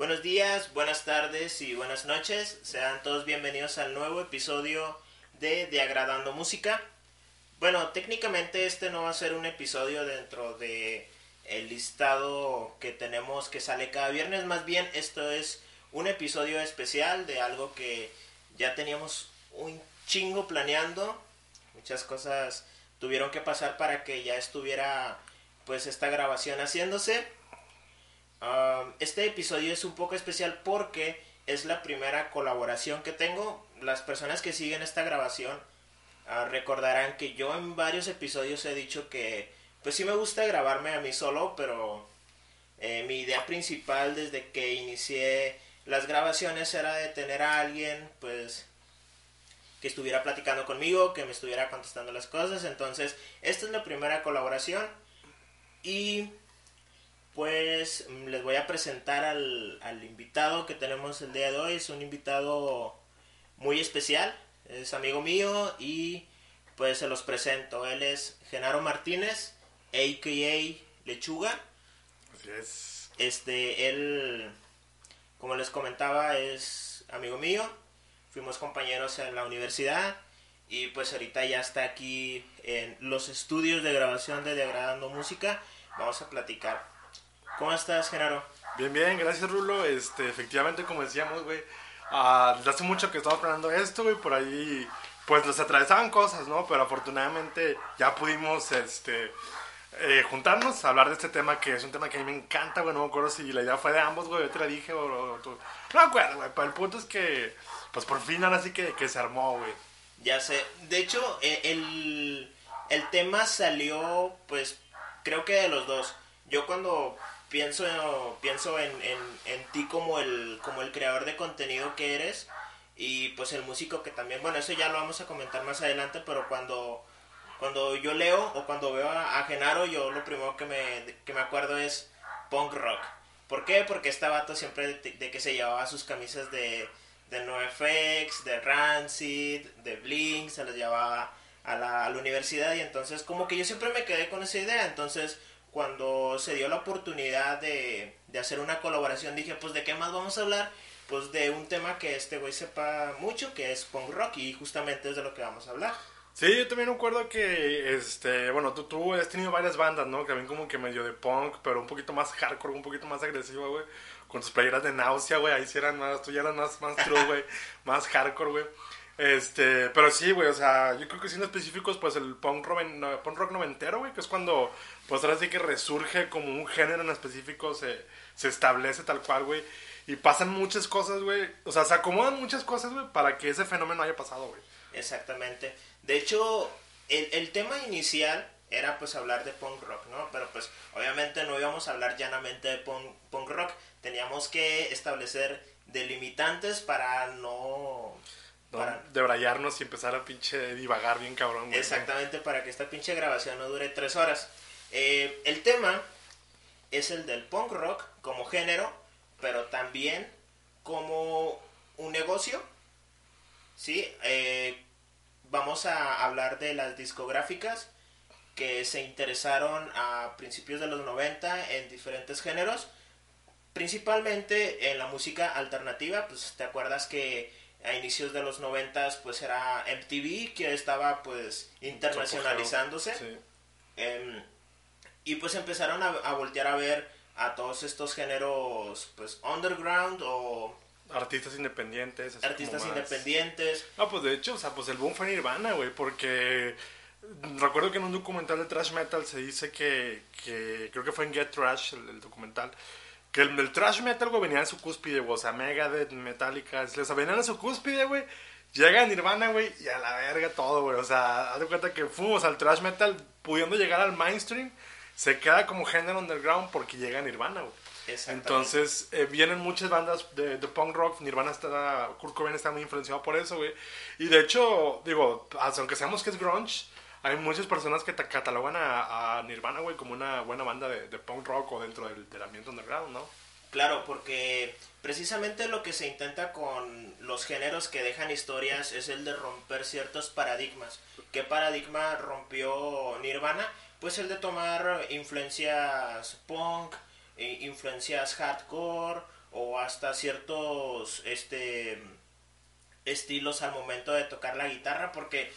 Buenos días, buenas tardes y buenas noches. Sean todos bienvenidos al nuevo episodio de De Agradando Música. Bueno, técnicamente este no va a ser un episodio dentro de el listado que tenemos que sale cada viernes, más bien esto es un episodio especial de algo que ya teníamos un chingo planeando. Muchas cosas tuvieron que pasar para que ya estuviera pues esta grabación haciéndose este episodio es un poco especial porque es la primera colaboración que tengo. Las personas que siguen esta grabación ah, recordarán que yo en varios episodios he dicho que pues sí me gusta grabarme a mí solo, pero eh, mi idea principal desde que inicié las grabaciones era de tener a alguien pues que estuviera platicando conmigo, que me estuviera contestando las cosas. Entonces, esta es la primera colaboración y pues mm, les voy a presentar al, al, invitado que tenemos el día de hoy. Es un invitado muy especial, es amigo mío y pues se los presento. Él es Genaro Martínez, a.k.a. Lechuga. Así es. Este, él, como les comentaba, es amigo mío. Fuimos compañeros en la universidad y pues ahorita ya está aquí en los estudios de grabación de Degradando Música. Vamos a platicar ¿Cómo estás, Genaro? Bien, bien, gracias, Rulo. Este, efectivamente, como decíamos, güey, uh, desde hace mucho que estamos planeando esto, güey, por ahí, pues nos atravesaban cosas, ¿no? Pero afortunadamente ya pudimos, este, eh, juntarnos a hablar de este tema que es un tema que a mí me encanta, güey. No me acuerdo si la idea fue de ambos, güey. Yo te la dije o, tú. No me acuerdo, güey. Pero el punto es que, pues por fin ahora sí que, que se armó, güey. Ya sé. De hecho, eh, el, el tema salió, pues, creo que de los dos. Yo cuando pienso, pienso en, en, ti como el, como el creador de contenido que eres y pues el músico que también, bueno, eso ya lo vamos a comentar más adelante, pero cuando, cuando yo leo o cuando veo a, Genaro, yo lo primero que me, que me acuerdo es punk rock. ¿Por qué? Porque este vato siempre de, que se llevaba sus camisas de, de NoFX, de Rancid, de Blink, se las llevaba a la, a la universidad y entonces como que yo siempre me quedé con esa idea, entonces cuando se dio la oportunidad de, hacer una colaboración, dije, pues de qué más vamos a hablar, pues de un tema que este güey sepa mucho, que es punk rock, y justamente es de lo que vamos a hablar. Sí, yo también recuerdo que, este, bueno, tú, tú has tenido varias bandas, ¿no? Que ven como que medio de punk, pero un poquito más hardcore, un poquito más agresivo, güey. Con tus playeras de náusea, güey, ahí sí eran más, tú ya eras más, más true, güey, más hardcore, güey. Este, pero sí, güey, o sea, yo creo que siendo específicos, pues el punk, punk rock noventero, güey, que es cuando, pues ahora sí que resurge como un género en específico, se, se establece tal cual, güey. Y pasan muchas cosas, güey. O sea, se acomodan muchas cosas, güey, para que ese fenómeno haya pasado, güey. Exactamente. De hecho, el, el tema inicial era pues hablar de punk rock, ¿no? Pero pues obviamente no íbamos a hablar llanamente de punk, punk rock. Teníamos que establecer delimitantes para no para... Debrayarnos y empezar a pinche divagar bien cabrón. Exactamente, para que esta pinche grabación no dure tres horas. Eh, el tema es el del punk rock como género, pero también como un negocio. ¿Sí? Eh, vamos a hablar de las discográficas que se interesaron a principios de los 90 en diferentes géneros, principalmente en la música alternativa, pues te acuerdas que a inicios de los noventas pues era MTV que estaba pues internacionalizándose. Em, y pues empezaron a, voltear a ver a todos estos géneros pues underground o artistas independientes artistas independientes. No pues de hecho o sea pues el boom fue Nirvana güey porque recuerdo que en un documental de thrash metal se dice que, que creo que fue en Get Trash el documental que el, el trash metal, güey, venía en su cúspide, güey. O sea, Megadeth, Metallica, o sea, venían en su cúspide, güey. Llega Nirvana, güey, y a la verga todo, güey. O sea, haz de cuenta que fuimos al trash metal pudiendo llegar al mainstream. Se queda como género underground porque llega Nirvana, güey. Entonces, eh, vienen muchas bandas de, de, punk rock. Nirvana está, Kurt Cobain está muy influenciado por eso, güey. Y de hecho, digo, aunque sabemos que es grunge, hay muchas personas que catalogan a, Nirvana, güey, como una buena banda de, punk rock o dentro del, del, ambiente underground, ¿no? Claro, porque precisamente lo que se intenta con los géneros que dejan historias es el de romper ciertos paradigmas. ¿Qué paradigma rompió Nirvana? Pues el de tomar influencias punk, influencias hardcore o hasta ciertos este estilos al momento de tocar la guitarra porque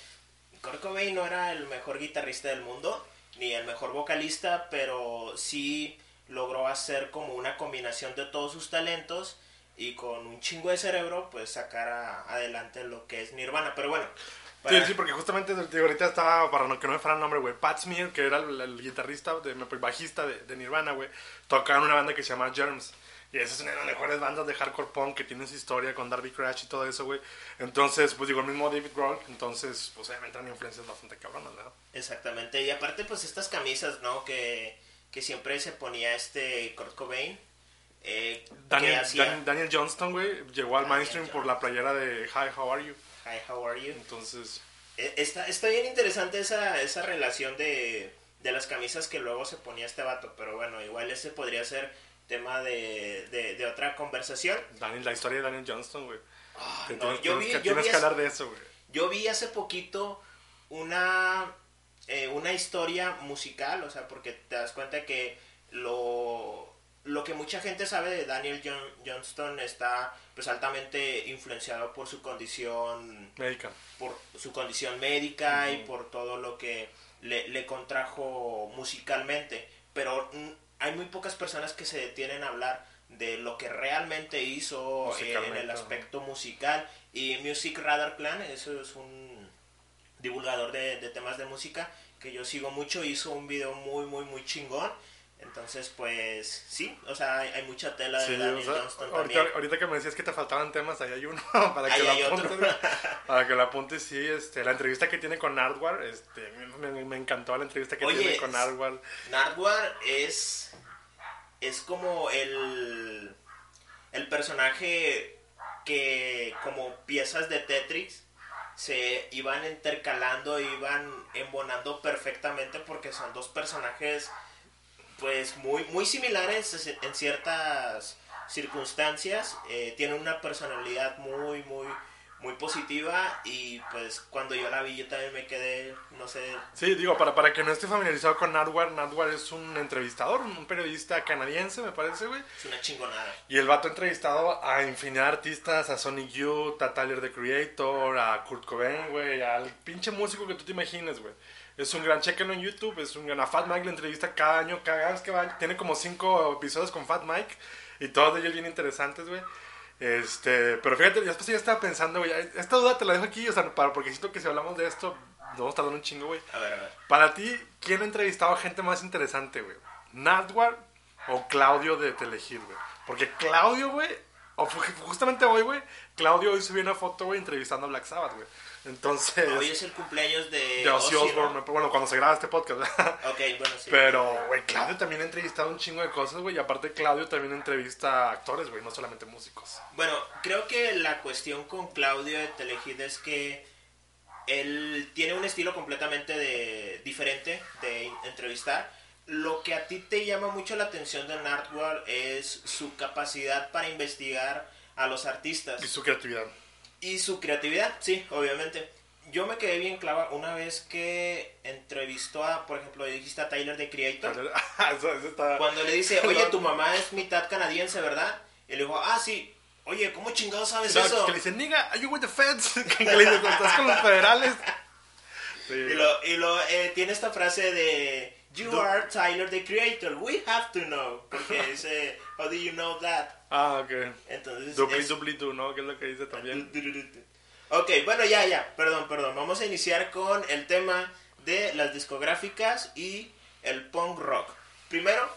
Kurt Cobain no era el mejor guitarrista del mundo ni el mejor vocalista, pero sí logró hacer como una combinación de todos sus talentos y con un chingo de cerebro pues sacar adelante lo que es Nirvana. Pero bueno. Sí, sí, porque justamente ahorita estaba, para que no me fuera el nombre, güey, Pat Smear, que era el, guitarrista, de, bajista de, de Nirvana, güey, tocaba en una banda que se llama Germs. Y esa es una de las mejores bandas de hardcore punk que tiene su historia con Darby Crash y todo eso, güey. Entonces, pues digo, el mismo David Grohl, entonces, pues obviamente han influencias bastante cabronas, ¿verdad? Exactamente, y aparte, pues estas camisas, ¿no? Que, que siempre se ponía este Kurt Cobain. Eh, Daniel, Daniel, Johnston, güey, llegó al mainstream por la playera de Hi, how are you? Hi, how are you? Entonces... E, está, está bien interesante esa, esa relación de, de las camisas que luego se ponía este vato, pero bueno, igual ese podría ser tema de, de, otra conversación. Daniel, la historia de Daniel Johnston, güey. Ah, yo vi, yo vi que hablar de eso, güey. Yo vi hace poquito una, eh, una historia musical, o sea, porque te das cuenta que lo, lo que mucha gente sabe de Daniel Johnston está pues altamente influenciado por su condición médica. Por su condición médica y por todo lo que le, le contrajo musicalmente. Pero hay muy pocas personas que se detienen a hablar de lo que realmente hizo eh, en el aspecto musical. Y Music Radar Plan, eso es un divulgador de, temas de música que yo sigo mucho, hizo un video muy, muy, muy chingón. Entonces, pues sí, o sea, hay, mucha tela de Daniel Johnston ahorita, también. ahorita que me decías que te faltaban temas, ahí hay uno para que lo apuntes. para que lo apuntes, sí, este, la entrevista que tiene con Nardwar, este, me, encantó la entrevista que tiene con Nardwar. Nardwar es es como el, el personaje que como piezas de Tetris se iban intercalando, iban embonando perfectamente porque son dos personajes pues muy, muy similares en ciertas circunstancias, eh, tienen una personalidad muy, muy, muy positiva y pues cuando yo la vi yo también me quedé, no sé. Sí, digo, para, para que no esté familiarizado con Nadwar, Nadwar es un entrevistador, un periodista canadiense, me parece, güey. Es una chingonada. Y el vato ha entrevistado a infinidad de artistas, a Sonic Youth, a Tyler the Creator, a Kurt Cobain, güey, al pinche músico que tú te imagines, güey. Es un gran, chequenlo en YouTube, es un gran, a Fat Mike la entrevista cada año, cada vez que va, tiene como cinco episodios con Fat Mike y todos ellos bien interesantes, güey. Este, pero fíjate, después ya estaba pensando, güey, esta duda te la dejo aquí, o sea, para, porque siento que si hablamos de esto, nos vamos a tardar un chingo, güey. A ver, a ver. Para ti, ¿quién ha entrevistado a gente más interesante, güey? ¿Nadwar o Claudio de Telegir, güey? Porque Claudio, güey, justamente hoy, güey, Claudio hoy subió una foto, güey, entrevistando a Black Sabbath, güey. Entonces. Hoy es el cumpleaños de. De Ozzy Osbourne. Bueno, cuando se graba este podcast. ok, bueno, sí. Pero, güey, Claudio también ha entrevistado un chingo de cosas, güey. Y aparte, Claudio también entrevista actores, güey, no solamente músicos. Bueno, creo que la cuestión con Claudio de Telehit es que él tiene un estilo completamente de, diferente de entrevistar. Lo que a ti te llama mucho la atención de Nardwar es su capacidad para investigar a los artistas. Y su creatividad. Y su creatividad, sí, obviamente. Yo me quedé bien clava una vez que entrevistó a, por ejemplo, dijiste a Tyler de Creator. Cuando le dice, oye, tu mamá es mitad canadiense, ¿verdad? Y le dijo, ah, sí. Oye, ¿cómo chingados sabes eso? Que le dice, nigga, are you with the feds? que le dice, estás con los federales. Sí. Y lo, y lo eh, tiene esta frase de, you are Tyler the Creator, we have to know. Porque dice, how do you know that? Ah, ok. Entonces. Dupli, es... ¿no? Que es lo que dice también. Ok, bueno, ya, ya. Perdón, perdón. Vamos a iniciar con el tema de las discográficas y el punk rock. Primero,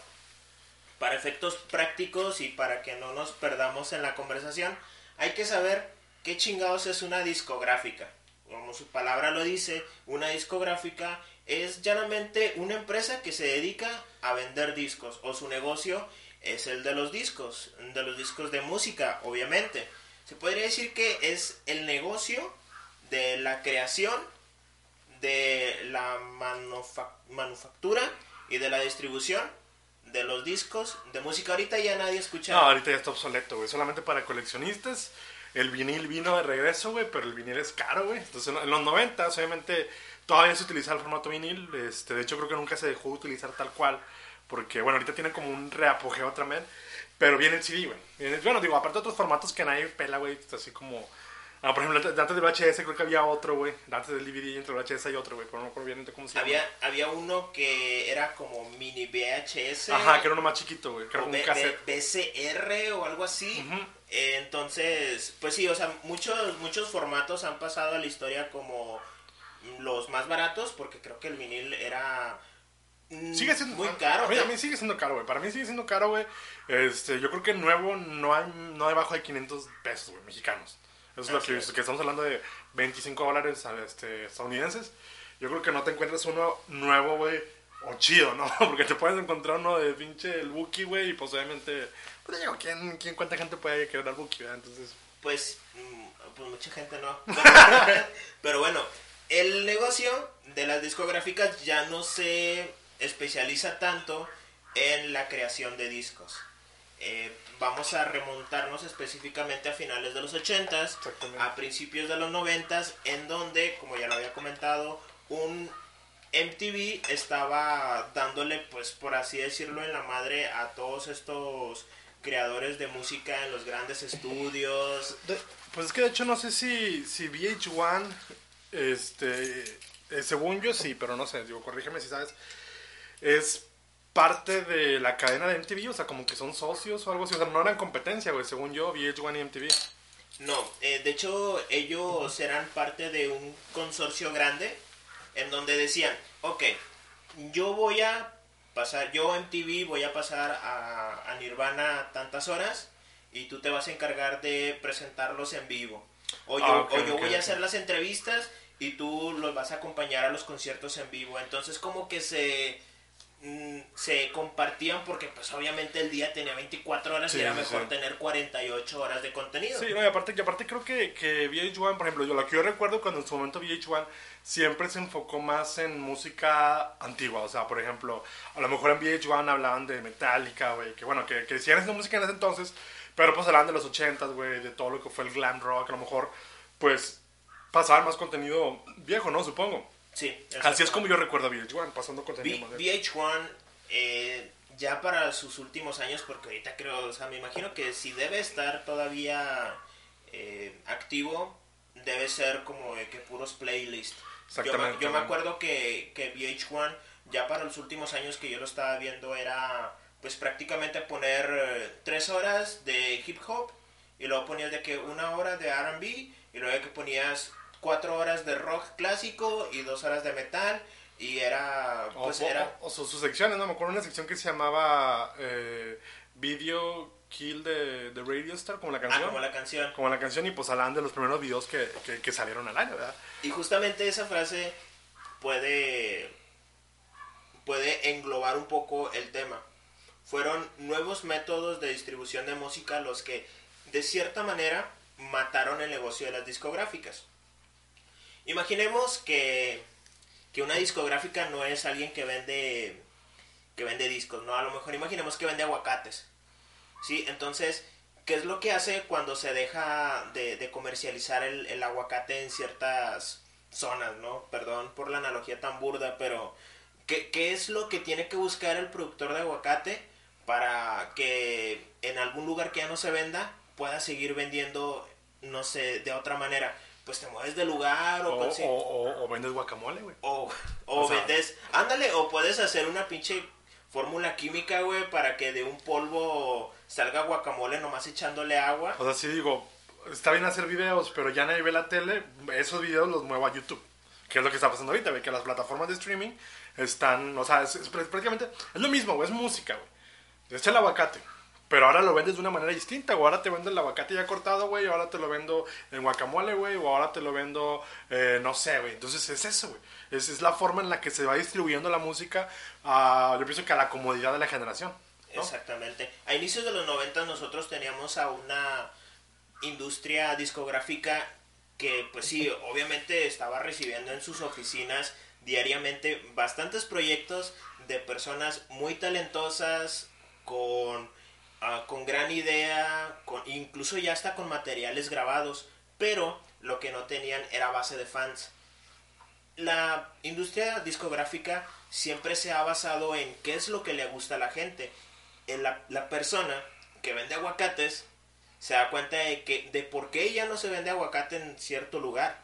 para efectos prácticos y para que no nos perdamos en la conversación, hay que saber qué chingados es una discográfica. Como su palabra lo dice, una discográfica es llanamente una empresa que se dedica a vender discos o su negocio es el de los discos, de los discos de música, obviamente. Se podría decir que es el negocio de la creación, de la manufactura y de la distribución de los discos de música. Ahorita ya nadie escucha. No, ahorita ya está obsoleto, güey. Solamente para coleccionistas. El vinil vino de regreso, güey, pero el vinil es caro, güey. Entonces, en los 90, obviamente, todavía se utilizaba el formato vinil. Este, de hecho, creo que nunca se dejó de utilizar tal cual porque bueno, ahorita tienen como un reapogeo también, pero viene el CD, güey. Bueno, digo, aparte de otros formatos que nadie pela, güey, así como... Ah, por ejemplo, antes del VHS creo que había otro, güey. Antes del DVD y entre el VHS hay otro, güey, pero no me acuerdo bien cómo se llama. Había, había uno que era como mini VHS. Ajá, que era uno más chiquito, güey, que era como un cassette. BCR o algo así. Ujú. Eh, entonces, pues sí, o sea, muchos, muchos formatos han pasado a la historia como los más baratos, porque creo que el vinil era Sigue siendo muy caro. A mí, a mí sigue siendo caro, güey. Para mí sigue siendo caro, güey. Este, yo creo que nuevo no hay no debajo de 500 pesos, güey, mexicanos. Eso es lo que, es. que estamos hablando de 25 dólares este, estadounidenses. Yo creo que no te encuentras uno nuevo, güey, o chido, ¿no? Porque te puedes encontrar uno de pinche el Buki, güey, y pues obviamente, pues digo, ¿quién, quién cuánta gente puede querer al Buki, verdad? Entonces, Pues, mm, pues mucha gente no. Pero bueno, el negocio de las discográficas ya no se especializa tanto en la creación de discos. Eh, vamos a remontarnos específicamente a finales de los 80s, Exactamente. a principios de los 90s, en donde, como ya lo había comentado, un MTV estaba dándole, pues por así decirlo, en la madre a todos estos creadores de música en los grandes estudios. De- pues es que de hecho no sé si, si VH1, este, eh, según yo sí, pero no sé, digo, corrígeme si sabes, es parte de la cadena de MTV, o sea, como que son socios o algo así, o sea, no eran competencia, güey, según yo, VH1 y MTV. No, eh, de hecho ellos eran parte de un consorcio grande en donde decían, ok, yo voy a pasar, yo en TV voy a pasar a, a Nirvana tantas horas y tú te vas a encargar de presentarlos en vivo. O yo, Ah, o yo voy a hacer las entrevistas y tú los vas a acompañar a los conciertos en vivo. Entonces como que se se compartían porque pues obviamente el día tenía 24 horas Sí, y era sí, mejor sí. tener 48 horas de contenido. Sí, no, y aparte, y aparte creo que, que VH1, por ejemplo, yo lo que yo recuerdo cuando en su momento VH1 siempre se enfocó más en música antigua, o sea, por ejemplo, a lo mejor en VH1 hablaban de Metallica, güey, que bueno, que, que decían esa música en ese entonces, pero pues hablaban de los 80s, güey, de todo lo que fue el glam rock, a lo mejor, pues, pasaban más contenido viejo, ¿no? Supongo. Sí, Así es como yo recuerdo a VH1, pasando contenido V- más viejo. VH1 eh, ya para sus últimos años, porque ahorita creo, o sea, me imagino que si debe estar todavía eh, activo, debe ser como de que puros playlists. Yo, me- Exactamente. yo me acuerdo que, que VH1 ya para los últimos años que yo lo estaba viendo era pues prácticamente poner eh, tres horas de hip hop y luego ponías de que una hora de R&B y luego de que ponías cuatro horas de rock clásico y dos horas de metal y era pues o- era o- o sus, sus secciones, ¿no? Me acuerdo una sección que se llamaba eh, Video Kill de, de Radio Star, como la ah, canción. como la canción Como la canción y pues hablaban de los primeros videos que, que, que salieron al año, ¿verdad? y justamente esa frase puede puede englobar un poco el tema fueron nuevos métodos de distribución de música los que de cierta manera mataron el negocio de las discográficas imaginemos que que una discográfica no es alguien que vende que vende discos, ¿no? A lo mejor imaginemos que vende aguacates. ¿Sí? Entonces, ¿qué es lo que hace cuando se deja de, comercializar el, el aguacate en ciertas zonas, ¿no? Perdón por la analogía tan burda, pero ¿qué, qué es lo que tiene que buscar el productor de aguacate para que en algún lugar que ya no se venda pueda seguir vendiendo, no sé, de otra manera? Pues te mueves de lugar o, O, consi- o, o- o vendes guacamole, güey. o, o sea- vendes, ándale, o puedes hacer una pinche fórmula química, güey, para que de un polvo salga guacamole nomás echándole agua. O sea, sí digo, está bien hacer videos, pero ya nadie ve la tele, esos videos los muevo a YouTube. Que es lo que está pasando ahorita, ve que las plataformas de streaming están, o sea, es, es prácticamente, es lo mismo, güey, es música, güey. Es el aguacate. Pero ahora lo vendes de una manera distinta, o ahora te vendo el aguacate ya cortado, güey, ahora te lo vendo en guacamole, güey, o ahora te lo vendo, eh, no sé, güey. Entonces es eso, güey. Es, es la forma en la que se va distribuyendo la música, a, yo pienso que a la comodidad de la generación. ¿no? Exactamente. A inicios de los 90 nosotros teníamos a una industria discográfica que, pues sí, obviamente estaba recibiendo en sus oficinas diariamente bastantes proyectos de personas muy talentosas, con, ah, con gran idea, con, incluso ya hasta con materiales grabados, pero lo que no tenían era base de fans. La industria discográfica siempre se ha basado en qué es lo que le gusta a la gente. En la, la persona que vende aguacates, se da cuenta de que de por qué ya no se vende aguacate en cierto lugar.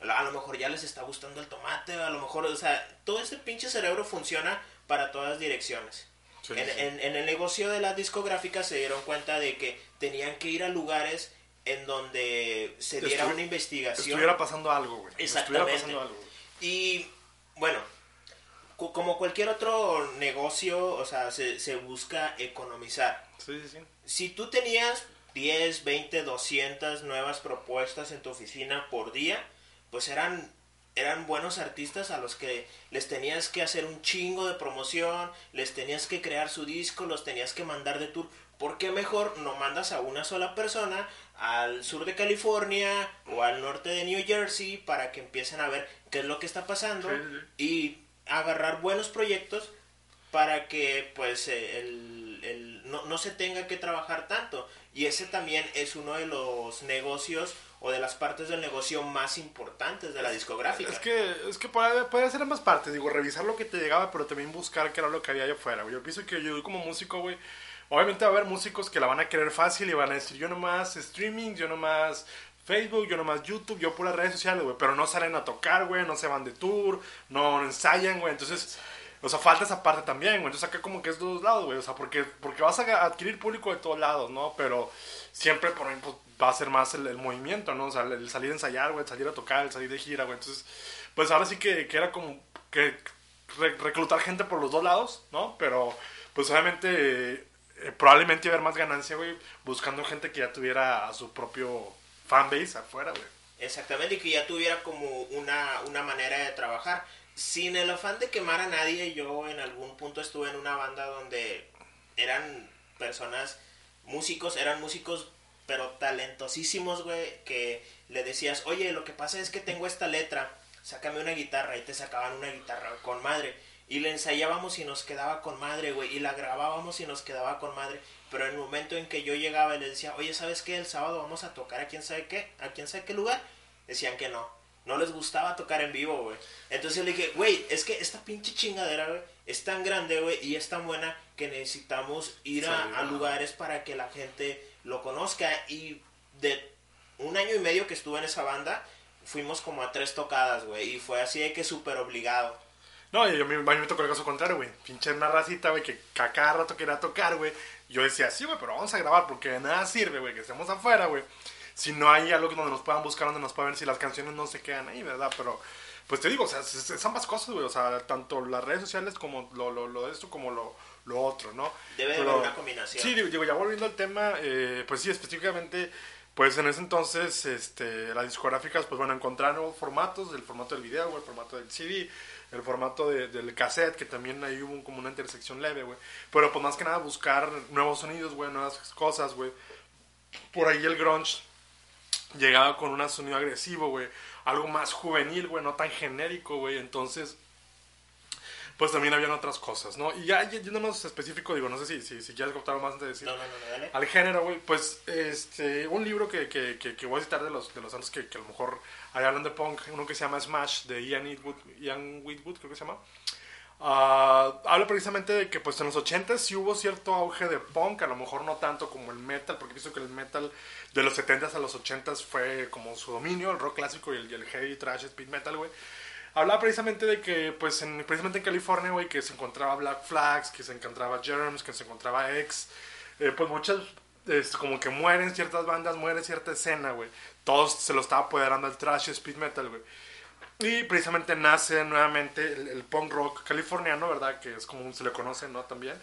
A lo mejor ya les está gustando el tomate, a lo mejor, o sea, todo ese pinche cerebro funciona para todas direcciones. En, En, el negocio de las discográficas se dieron cuenta de que tenían que ir a lugares en donde se diera una investigación. Estuviera pasando algo, güey. Exactamente. Estuviera pasando algo. Y bueno, como cualquier otro negocio, o sea, se, se busca economizar. Sí, sí, sí. Si tú tenías 10, 20, 200 nuevas propuestas en tu oficina por día, pues eran eran buenos artistas a los que les tenías que hacer un chingo de promoción, les tenías que crear su disco, los tenías que mandar de tour. ¿Por qué mejor no mandas a una sola persona al sur de California o al norte de New Jersey para que empiecen a ver qué es lo que está pasando y agarrar buenos proyectos para que pues eh, el, el, no, no se tenga que trabajar tanto? Y ese también es uno de los negocios o de las partes del negocio más importantes de la discográfica. Es que, es que puede, puede ser ambas partes, digo, revisar lo que te llegaba, pero también buscar qué era lo que había allá afuera, Yo pienso que yo como músico, güey, obviamente va a haber músicos que la van a querer fácil y van a decir, yo nomás streaming, yo nomás Facebook, yo nomás YouTube, yo por las redes sociales, güey, pero no salen a tocar, güey, no se van de tour, no ensayan, güey, entonces... O sea, falta esa parte también, güey. Entonces acá como que es de dos lados, güey. O sea, porque, porque vas a adquirir público de todos lados, ¿no? Pero siempre por ejemplo, va a ser más el, movimiento, ¿no? O sea, el salir a ensayar, güey, el salir a tocar, el salir de gira, güey. Entonces, pues ahora sí que, que era como que reclutar gente por los dos lados, ¿no? Pero, pues obviamente, eh, probablemente iba a haber más ganancia, güey, buscando gente que ya tuviera a su propio fanbase afuera, güey. Exactamente, y que ya tuviera como una, una manera de trabajar. Sin el afán de quemar a nadie, yo en algún punto estuve en una banda donde eran personas músicos, eran músicos pero talentosísimos, güey, que le decías, oye, lo que pasa es que tengo esta letra, sácame una guitarra y te sacaban una guitarra con madre. Y le ensayábamos y nos quedaba con madre, güey, y la grabábamos y nos quedaba con madre. Pero en el momento en que yo llegaba y le decía, oye, ¿sabes qué? El sábado vamos a tocar a quién sabe qué, a quién sabe qué lugar, decían que no. No les gustaba tocar en vivo, güey. Entonces le dije, güey, es que esta pinche chingadera, güey, es tan grande, güey, y es tan buena que necesitamos ir a, lugares para que la gente lo conozca. Y de un año y medio que estuve en esa banda, fuimos como a tres tocadas, güey, y fue así de que súper obligado. No, yo me, me tocó el caso contrario, güey. Pinche una racita, güey, que cada rato quería tocar, güey. Yo decía, sí, güey, pero vamos a grabar porque de nada sirve, güey, que estemos afuera, güey. Si no hay algo donde nos puedan buscar, donde nos puedan ver si las canciones no se quedan ahí, ¿verdad? Pero pues te digo, o sea, es, ambas cosas, güey, o sea, tanto las redes sociales como lo, lo, lo de esto como lo, lo otro, ¿no? Debe de haber una combinación. Sí, digo, ya volviendo al tema, eh, pues sí, específicamente, pues en ese entonces, este, las discográficas, pues bueno, encontraron formatos, el formato del video, el formato del CD, el formato de, del cassette, que también ahí hubo como una intersección leve, güey. Pero pues más que nada buscar nuevos sonidos, güey, nuevas cosas, güey. Por ahí el grunge llegaba con un sonido agresivo, güey algo más juvenil, güey, no tan genérico, güey. Entonces, pues también habían otras cosas, ¿no? Y ya yendo más específico, digo, no sé si, si, si quieres contar más antes de decir. No, no, no, dale. Al género, güey, pues, este, un libro que, que, que, voy a citar de los, de los santos que, que a lo mejor hay hablan de punk, uno que se llama Smash, de Ian Whitwood, Ian Whitwood creo que se llama. Uh, habla precisamente de que pues en los 80 sí hubo cierto auge de punk, a lo mejor no tanto como el metal, porque pienso que el metal de los 70s a los 80s fue como su dominio, el rock clásico y el, el heavy trash speed metal, güey. Hablaba precisamente de que, pues, en, precisamente en California, güey, que se encontraba Black Flags, que se encontraba Germs, que se encontraba X, eh, pues muchas, como que mueren ciertas bandas, muere cierta escena, güey. Todos se lo estaba apoderando el trash speed metal, güey. Y precisamente nace nuevamente el, punk rock californiano, ¿verdad? Que es como se le conoce, ¿no? También.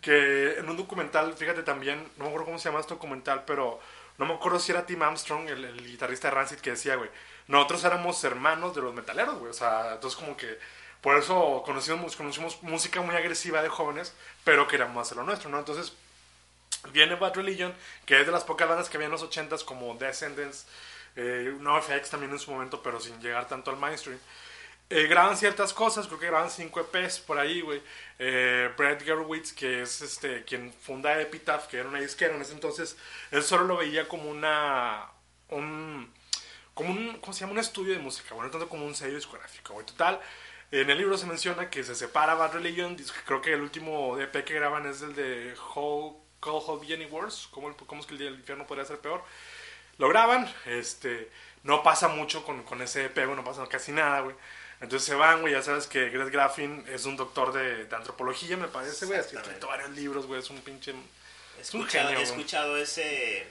Que en un documental, fíjate también, no me acuerdo cómo se llama este documental, pero no me acuerdo si era Tim Armstrong, el, guitarrista de Rancid, que decía, güey, nosotros éramos hermanos de los metaleros, güey. O sea, entonces como que por eso conocimos, conocimos música muy agresiva de jóvenes, pero queríamos hacer lo nuestro, ¿no? Entonces viene Bad Religion, que es de las pocas bandas que había en los 80s, como Descendants, eh, NoFX también en su momento, pero sin llegar tanto al mainstream. Eh, graban ciertas cosas, creo que graban 5 EPs por ahí, güey. Eh, Brad Gerwitz, que es este quien funda Epitaph, que era una disquera en ese entonces, él solo lo veía como una. Un, como un. ¿Cómo se llama? Un estudio de música, bueno, tanto como un sello discográfico, güey. Total. En el libro se menciona que se separa Bad Religion. Creo que el último EP que graban es el de How Call Hell Be Any Worse, ¿cómo, cómo es que el día del infierno podría ser peor. Lo graban, este, no pasa mucho con, con ese EP, güey, no pasa casi nada, güey. Entonces se van, güey, ya sabes que Greg Graffin es un doctor de, de antropología, me parece, güey, ha escrito varios libros, güey, es un pinche... He Es un escuchado, genio, he escuchado ese,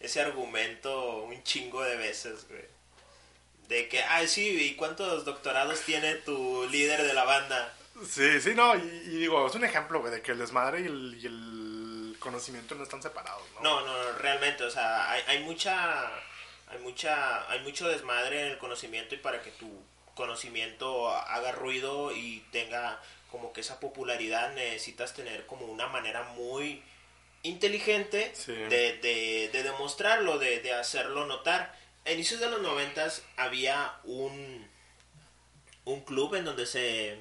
ese argumento un chingo de veces, güey. De que, ah, sí, ¿y cuántos doctorados tiene tu líder de la banda? Sí, sí, no, y, y digo, es un ejemplo, güey, de que el desmadre y el, y el conocimiento no están separados, ¿no? No, no, no, realmente, o sea, hay, hay mucha, hay mucha, hay mucho desmadre en el conocimiento y para que tu conocimiento haga ruido y tenga como que esa popularidad necesitas tener como una manera muy inteligente Sí. de, de, de demostrarlo, de, de hacerlo notar. A inicios de los noventas había un, un club en donde se,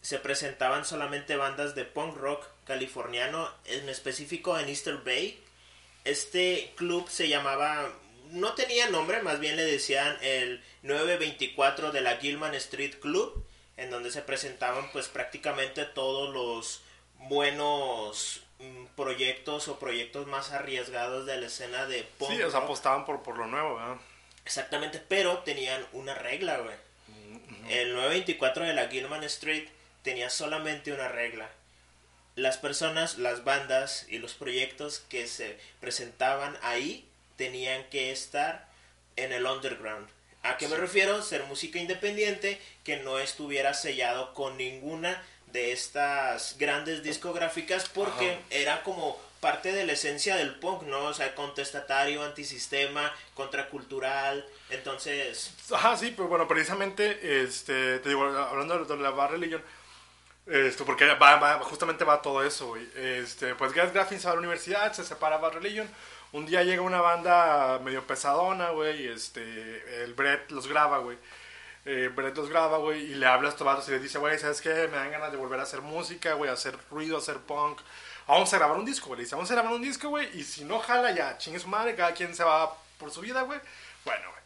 se presentaban solamente bandas de punk rock californiano, en específico en Easter Bay. Este club se llamaba, no tenía nombre, más bien le decían el 924 de la Gilman Street Club, en donde se presentaban pues prácticamente todos los buenos proyectos o proyectos más arriesgados de la escena de punk Sí, o sea, apostaban por, por lo nuevo, ¿verdad? Exactamente, pero tenían una regla, güey. El 924 de la Gilman Street tenía solamente una regla. Las personas, las bandas y los proyectos que se presentaban ahí tenían que estar en el underground. ¿A qué me refiero? Ser música independiente que no estuviera sellado con ninguna de estas grandes discográficas porque Ajá. era como parte de la esencia del punk, ¿no? O sea, contestatario, antisistema, contracultural. Entonces, Ajá, sí, pero bueno, precisamente, este, te digo, hablando de la Bad Religion, esto, porque va, va- justamente va todo eso, güey. Este, pues Gas Graffin se va a la universidad, se separa Bad Religion. Un día llega una banda medio pesadona, güey, y este, el Brett los graba, güey. Eh, Brett los graba, güey, y le habla a estos vatos y le dice, güey, ¿sabes qué? Me dan ganas de volver a hacer música, güey, a hacer ruido, a hacer punk. Vamos a grabar un disco, güey. Dice, vamos a grabar un disco, güey, y si no jala, ya, chingue su madre, cada quien se va por su vida, güey. Bueno, güey.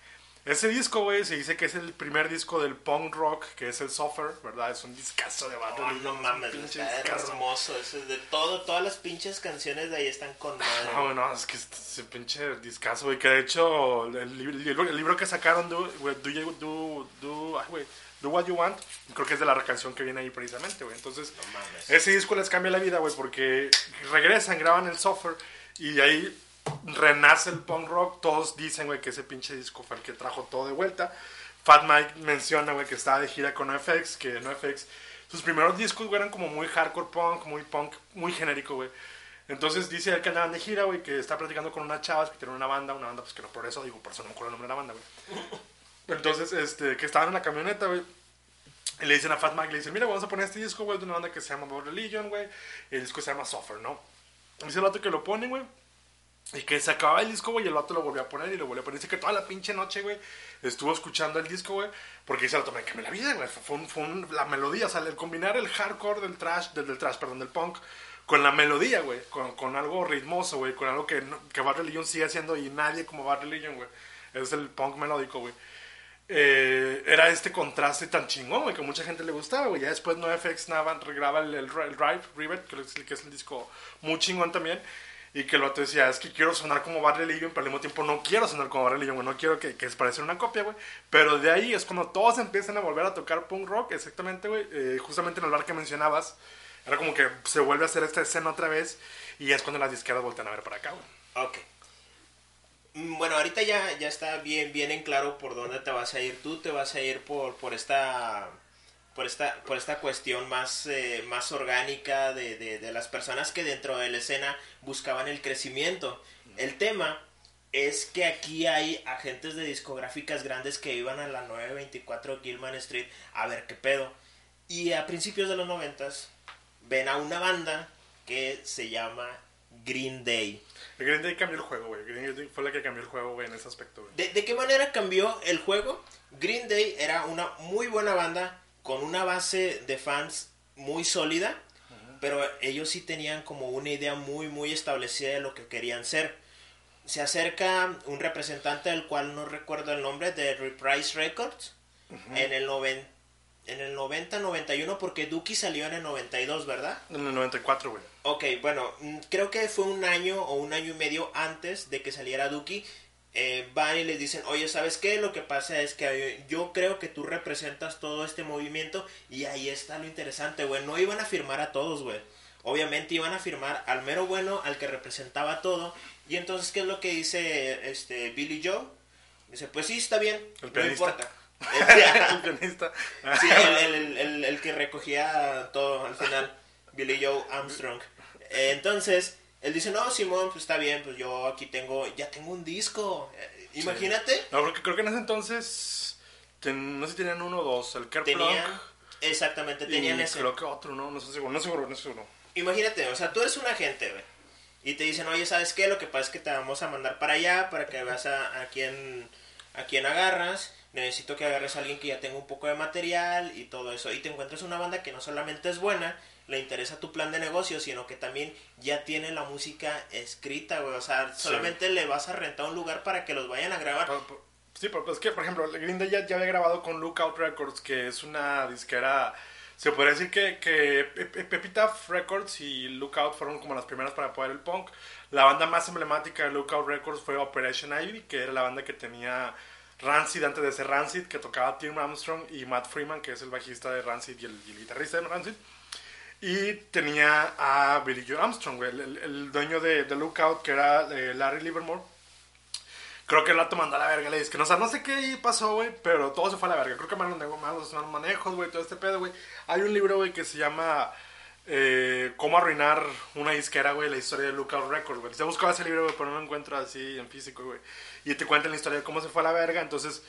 Ese disco, güey, se dice que es el primer disco del punk rock, que es el Suffer, ¿verdad? Es un discazo de Bad oh, no mames, está hermoso. Eso es de todo, todas las pinches canciones de ahí están con madre. No, no, es que es ese pinche discazo, güey, que de hecho el, li- libro, el libro que sacaron, Do, güey, do, You- do, do, ay, güey, Do What You Want, creo que es de la canción que viene ahí precisamente, güey. Entonces, No mames. ese disco les cambia la vida, güey, porque regresan, graban el Suffer y ahí renace el punk rock. Todos dicen, güey, que ese pinche disco fue el que trajo todo de vuelta. Fat Mike menciona, güey, que estaba de gira con NoFX, que NoFX, sus primeros discos, eran como muy hardcore punk, muy punk, muy genérico, güey. Entonces dice él que andaban de gira, güey, que está platicando con unas chavas que tienen una banda, una banda, pues que no por eso, digo, por eso no me acuerdo el nombre de la banda, güey. Entonces, este, que estaban en la camioneta. Y le dicen a Fat Mike, le dicen, mira, vamos a poner este disco, güey, de una banda que se llama Bad Religion, güey. El disco se llama Suffer, ¿no? Dice el vato que lo ponen, güey. Y que se acababa el disco, güey, y el vato lo volvió a poner y lo volvió a poner. Dice que toda la pinche noche, güey, estuvo escuchando el disco, güey. Porque dice el vato, me la vida, güey. Fue, un- fue un- la melodía, o sea, el combinar el hardcore del trash, del, del trash, perdón, del punk, con la melodía, güey. Con, con algo ritmoso, güey. Con algo que, que Bad Religion sigue haciendo y nadie como Bad Religion, güey. Es el punk melódico, güey. Eh, era este contraste tan chingón, güey, que mucha gente le gustaba, güey. Ya después NoFX Navan regraba el, el, el Drive, Rivet, que que es el disco muy chingón también. Y que el vato decía, es que quiero sonar como Bad Religion, pero al mismo tiempo no quiero sonar como Bad Religion, güey. No quiero que, que parezca una copia, güey. Pero de ahí es cuando todos empiezan a volver a tocar punk rock, exactamente, güey. Eh, justamente en el bar que mencionabas, era como que se vuelve a hacer esta escena otra vez. Y es cuando las disqueras voltean a ver para acá, güey. Ok. Mm, Bueno, ahorita ya, ya está bien, bien en claro por dónde te vas a ir tú. Te vas a ir por, por esta por esta, por esta cuestión más, eh, más orgánica de, de, de las personas que dentro de la escena buscaban el crecimiento. El tema es que aquí hay agentes de discográficas grandes que iban a la 924 Gilman Street a ver qué pedo. Y a principios de los noventas ven a una banda que se llama Green Day. El Green Day cambió el juego, güey. Green Day fue la que cambió el juego, güey, en ese aspecto, güey. ¿De, de qué manera cambió el juego? Green Day era una muy buena banda con una base de fans muy sólida, pero ellos sí tenían como una idea muy muy establecida de lo que querían ser. Se acerca un representante del cual no recuerdo el nombre de Reprise Records en el noven- en el 90, 91, porque Duki salió en el 92, ¿verdad? En el 94, güey. Ok, bueno, mm, creo que fue un año o un año y medio antes de que saliera Duki. Eh, van y les dicen, oye, ¿sabes qué? Lo que pasa es que yo creo que tú representas todo este movimiento y ahí está lo interesante, güey. No iban a firmar a todos, güey. Obviamente iban a firmar al mero bueno, al que representaba todo. Y entonces, ¿qué es lo que dice este Billy Joe? Dice, pues sí, está bien, no importa. el pianista. sí, el, que recogía todo al final, Billy Joe Armstrong. entonces, él dice, no, Simón, pues está bien, pues yo aquí tengo, ya tengo un disco. Eh, imagínate. No, porque creo que en ese entonces, no sé si tenían uno o dos, el Kerplunk. Exactamente, tenían ese. Creo que otro, ¿no? No sé seguro, no seguro, no seguro. Imagínate, o sea, tú eres un agente, güey. Y te dicen, oye, ¿sabes qué? Lo que pasa es que te vamos a mandar para allá, para que veas a, a quién, a quién agarras necesito que agarres a alguien que ya tenga un poco de material y todo eso. Y te encuentras una banda que no solamente es buena, le interesa tu plan de negocio, sino que también ya tiene la música escrita, güey. O sea, solamente le vas a rentar un lugar para que los vayan a grabar. sí, pero es que, por ejemplo, Green Day ya, ya había grabado con Lookout Records, que es una disquera... Se podría decir que, que Epitaph Records y Lookout fueron como las primeras para poder el punk. La banda más emblemática de Lookout Records fue Operation Ivy, que era la banda que tenía Rancid antes de ser Rancid, que tocaba Tim Armstrong, y Matt Freeman, que es el bajista de Rancid y el, guitarrista de Rancid. Y tenía a Billy Joe Armstrong, el, dueño de, de, Lookout, que era eh, Larry Livermore. Creo que el rato mandó a la verga, le dice que no, no sé qué pasó, güey, pero todo se fue a la verga. Creo que malos, malos, malos manejos, güey, todo este pedo, güey. Hay un libro, güey, que se llama eh, Cómo arruinar una disquera, güey, la historia de Lookout Records, güey. Se buscaba ese libro, güey, pero no lo encuentro así en físico, güey y te cuentan la historia de cómo se fue a la verga. Entonces,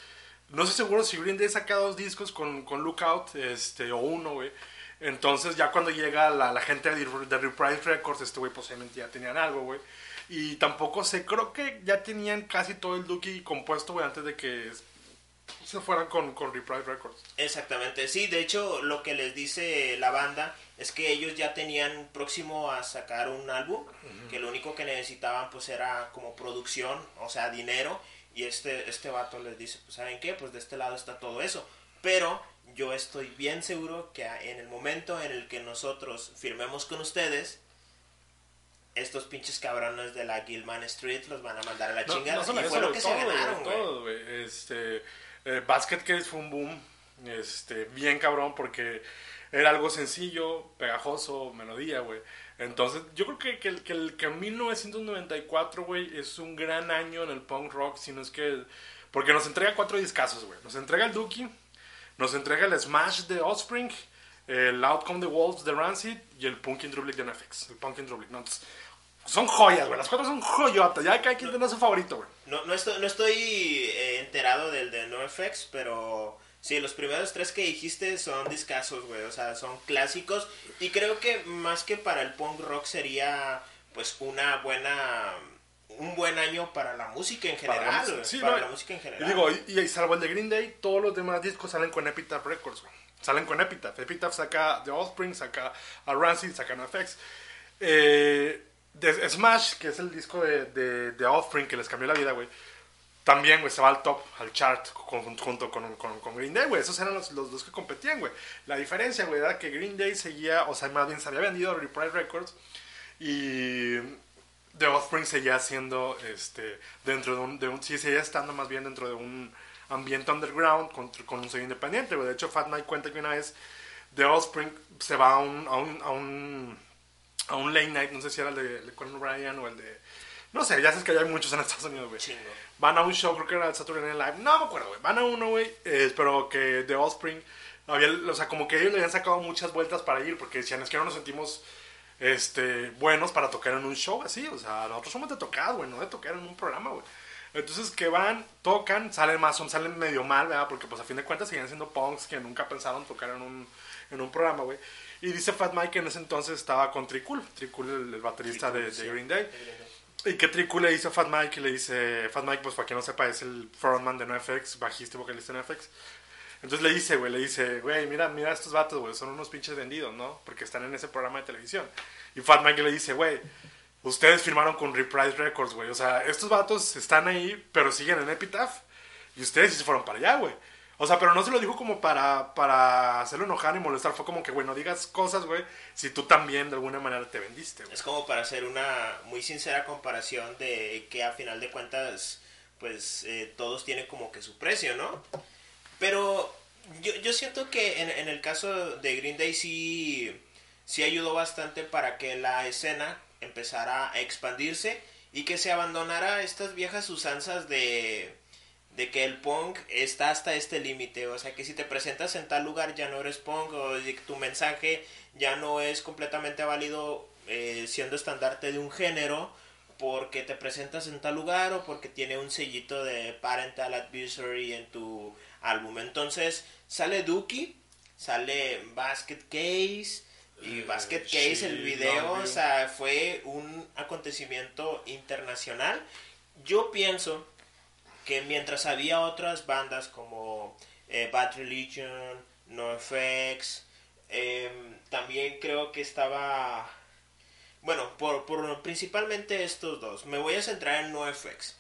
no sé seguro si Green Day saca dos discos con, con Lookout, este, o uno, güey. Entonces, ya cuando llega la, la gente de, de Reprise Records, este güey posiblemente ya tenían algo, güey. Y tampoco sé, creo que ya tenían casi todo el Dookie compuesto, güey, antes de que se fueran con, con Reprise Records. Exactamente, sí, de hecho, lo que les dice la banda es que ellos ya tenían próximo a sacar un álbum, que lo único que necesitaban pues era como producción, o sea, dinero, y este, este vato les dice, pues ¿saben qué? Pues de este lado está todo eso, pero yo estoy bien seguro que en el momento en el que nosotros firmemos con ustedes, estos pinches cabrones de la Gilman Street los van a mandar a la chingada. y fue lo que se ganaron, güey. Este, eh, Basket Case fue un boom, este, bien cabrón, porque era algo sencillo, pegajoso, melodía, güey. Entonces, yo creo que, que, que, el, que 1994, güey, es un gran año en el punk rock, si no es que... Porque nos entrega cuatro discazos, güey. Nos entrega el Dookie, nos entrega el Smash de Offspring, el Outcome the Wolves de Rancid y el Punkin Drublic de NFX. El Punkin Drublic, no, son joyas, güey. Las cuatro son joyotas. Ya cada quien tiene su favorito, güey. No, no estoy, no estoy eh, enterado del de NoFX, pero Sí, los primeros tres que dijiste son discasos, güey. O sea, son clásicos. Y creo que más que para el punk rock sería, pues, una buena. Un buen año para la música en general. Para, sí, para la música en general. Y digo, y, salvo el de Green Day, todos los demás discos salen con Epitaph Records, güey. Salen con Epitaph. Epitaph saca The Offspring, saca a Rancid, saca NoFX. Eh, de Smash, que es el disco de, de, de Offspring que les cambió la vida, güey también, güey, se va al top, al chart, junto con, con, Green Day, güey. Esos eran los, los, dos que competían, güey. La diferencia, güey, era que Green Day seguía, o sea, más bien se había vendido a Reprise Records y The Offspring seguía siendo, este, dentro de un, de un, sí, seguía estando más bien dentro de un ambiente underground con, con un sello independiente. De hecho, Fat Mike cuenta que una vez The Offspring se va a un, a un, a un, a un late night, no sé si era el de, de Conan Ryan o el de... No sé, ya sabes que hay muchos en Estados Unidos, güey. Van a un show, creo que era el Saturday Night Live, no me acuerdo, güey, van a uno, güey, eh, pero que The Offspring, había, o sea, como que ellos le habían sacado muchas vueltas para ir, porque decían, es que no nos sentimos este, buenos para tocar en un show así, o sea, nosotros somos de tocar, güey, no de tocar en un programa, güey. Entonces que van, tocan, salen más, son, salen medio mal, ¿verdad? Porque pues a fin de cuentas siguen siendo punks que nunca pensaron tocar en un, en un programa, güey. Y dice Fat Mike que en ese entonces estaba con Tricul, Tricul el, baterista de, de, Green Day. Y que Triku le dice a Fat Mike, y le dice, Fat Mike, pues para quien no sepa, es el frontman de NoFX, bajista y vocalista de NoFX. Entonces le dice, güey, le dice, güey, mira, mira estos vatos, güey, son unos pinches vendidos, ¿no? Porque están en ese programa de televisión. Y Fat Mike le dice, güey, ustedes firmaron con Reprise Records, güey. O sea, estos vatos están ahí, pero siguen en Epitaph. Y ustedes sí se fueron para allá, güey. O sea, pero no se lo dijo como para, para hacerlo enojar y molestar. Fue como que, güey, no digas cosas, güey, si tú también de alguna manera te vendiste, güey. Es como para hacer una muy sincera comparación de que a final de cuentas, pues eh, todos tienen como que su precio, ¿no? Pero yo, yo siento que en, el caso de Green Day sí, sí ayudó bastante para que la escena empezara a expandirse y que se abandonara estas viejas usanzas de de que el punk está hasta este límite, o sea que si te presentas en tal lugar ya no eres punk o tu mensaje ya no es completamente válido eh, siendo estandarte de un género porque te presentas en tal lugar o porque tiene un sellito de parental advisory en tu álbum. Entonces sale Dookie, sale Basket Case y Eh, Basket Case, sí, el video, Longview. o sea, fue un acontecimiento internacional. Yo pienso que mientras había otras bandas como eh, Bad Religion, NoFX, eh, también creo que estaba, bueno, por, por principalmente estos dos. Me voy a centrar en NoFX.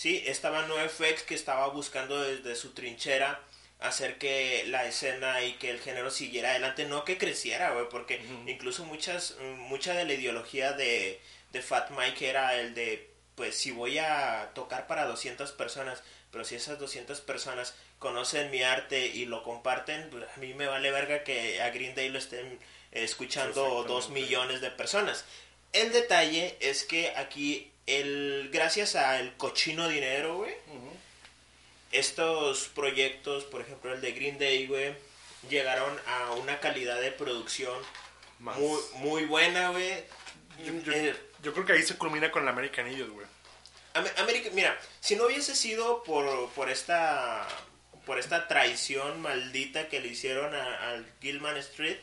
Sí, estaba NoFX que estaba buscando desde su trinchera hacer que la escena y que el género siguiera adelante, no que creciera, güey, porque incluso muchas, mucha de la ideología de, de Fat Mike era el de, pues si voy a tocar para 200 personas, pero si esas 200 personas conocen mi arte y lo comparten, pues, a mí me vale verga que a Green Day lo estén escuchando dos millones de personas. El detalle es que aquí, el, gracias al cochino dinero, güey, estos proyectos, por ejemplo el de Green Day, güey, llegaron a una calidad de producción Más. muy, muy buena, güey. Yo, yo- Eh, yo creo que ahí se culmina con el American Idiot, güey. América, mira, si no hubiese sido por, por esta por esta traición maldita que le hicieron a- al Gilman Street,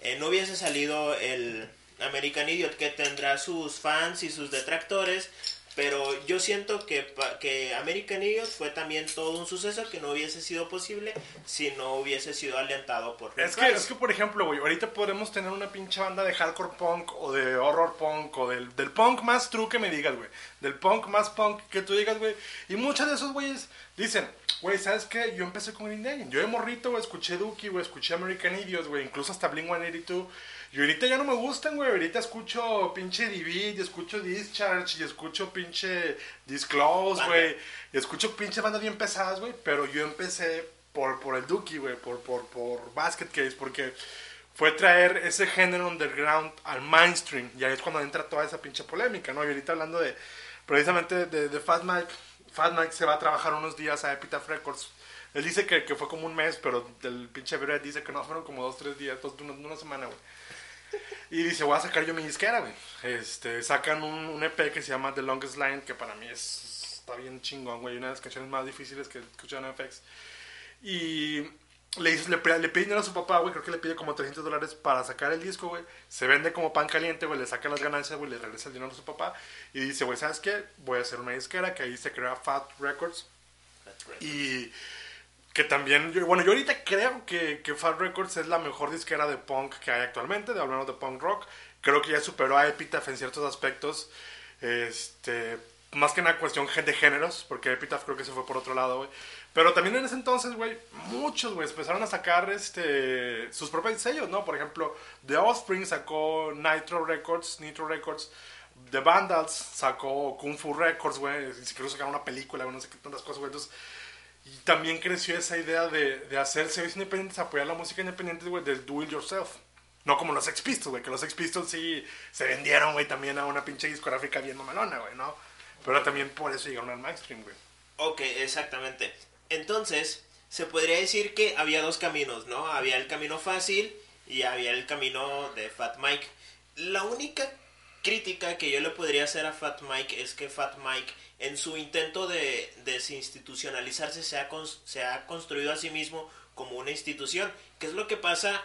eh, no hubiese salido el American Idiot que tendrá sus fans y sus detractores, pero yo siento que, que American Idiot fue también todo un suceso que no hubiese sido posible si no hubiese sido alentado por Es que, es que, por ejemplo, güey, ahorita podremos tener una pinche banda de hardcore punk o de horror punk o del, del punk más true que me digas, güey. Del punk más punk que tú digas, güey. Y muchos de esos güeyes dicen, güey, ¿sabes qué? Yo empecé con Green Day. Yo de morrito, güey, escuché Dookie, güey, escuché American Idiot, güey, incluso hasta Blink-182. Y ahorita ya no me gustan, güey. Ahorita escucho pinche Divid, y escucho Discharge, y escucho pinche Disclose, güey. Y escucho pinche bandas bien pesadas, güey. Pero yo empecé por, por el Dookie, güey, por, por, por Basket Case, porque fue traer ese género underground al mainstream. Y ahí es cuando entra toda esa pinche polémica, ¿no? Y ahorita hablando de, precisamente de, de Fat Mike, Fat Mike se va a trabajar unos días a Epitaph Records. Él dice que, que fue como un mes, pero el pinche Brett dice que no, fueron como dos, tres días, dos, una, una semana, güey. Y dice, voy a sacar yo mi disquera, güey. Este, sacan un, un EP que se llama The Longest Line, que para mí es, está bien chingón, güey. Una de las canciones más difíciles que escuchan en FX. Y le, le, le pide dinero a su papá, güey. Creo que le pide como 300 dólares para sacar el disco, güey. Se vende como pan caliente, güey. Le saca las ganancias, güey. Le regresa el dinero a su papá. Y dice, güey, ¿sabes qué? Voy a hacer una disquera que ahí se crea Fat Records. That's right. Y que también, yo- bueno, yo ahorita creo que, que Fat Records es la mejor disquera de punk que hay actualmente, de hablando de punk rock. Creo que ya superó a Epitaph en ciertos aspectos. Este, más que nada cuestión de géneros, porque Epitaph creo que se fue por otro lado, güey. Pero también en ese entonces, güey, muchos, güey, empezaron a sacar este, sus propios sellos, ¿no? Por ejemplo, The Offspring sacó Nitro Records, Nitro Records. The Vandals sacó Kung Fu Records, güey. Incluso sacaron una película, güey, no sé qué tantas cosas, güey. Entonces, y también creció esa idea de, de hacer sellos independientes, apoyar la música independiente, güey, del do it yourself. No como los Sex Pistols, güey, que los Sex Pistols sí se vendieron, güey, también a una pinche discográfica bien mamalona, güey, ¿no? Pero también por eso llegaron al mainstream, güey. Ok, exactamente. Entonces, se podría decir que había dos caminos, ¿no? Había el camino fácil y había el camino de Fat Mike. La única crítica que yo le podría hacer a Fat Mike es que Fat Mike, en su intento de desinstitucionalizarse, se ha, se ha construido a sí mismo como una institución. ¿Qué es lo que pasa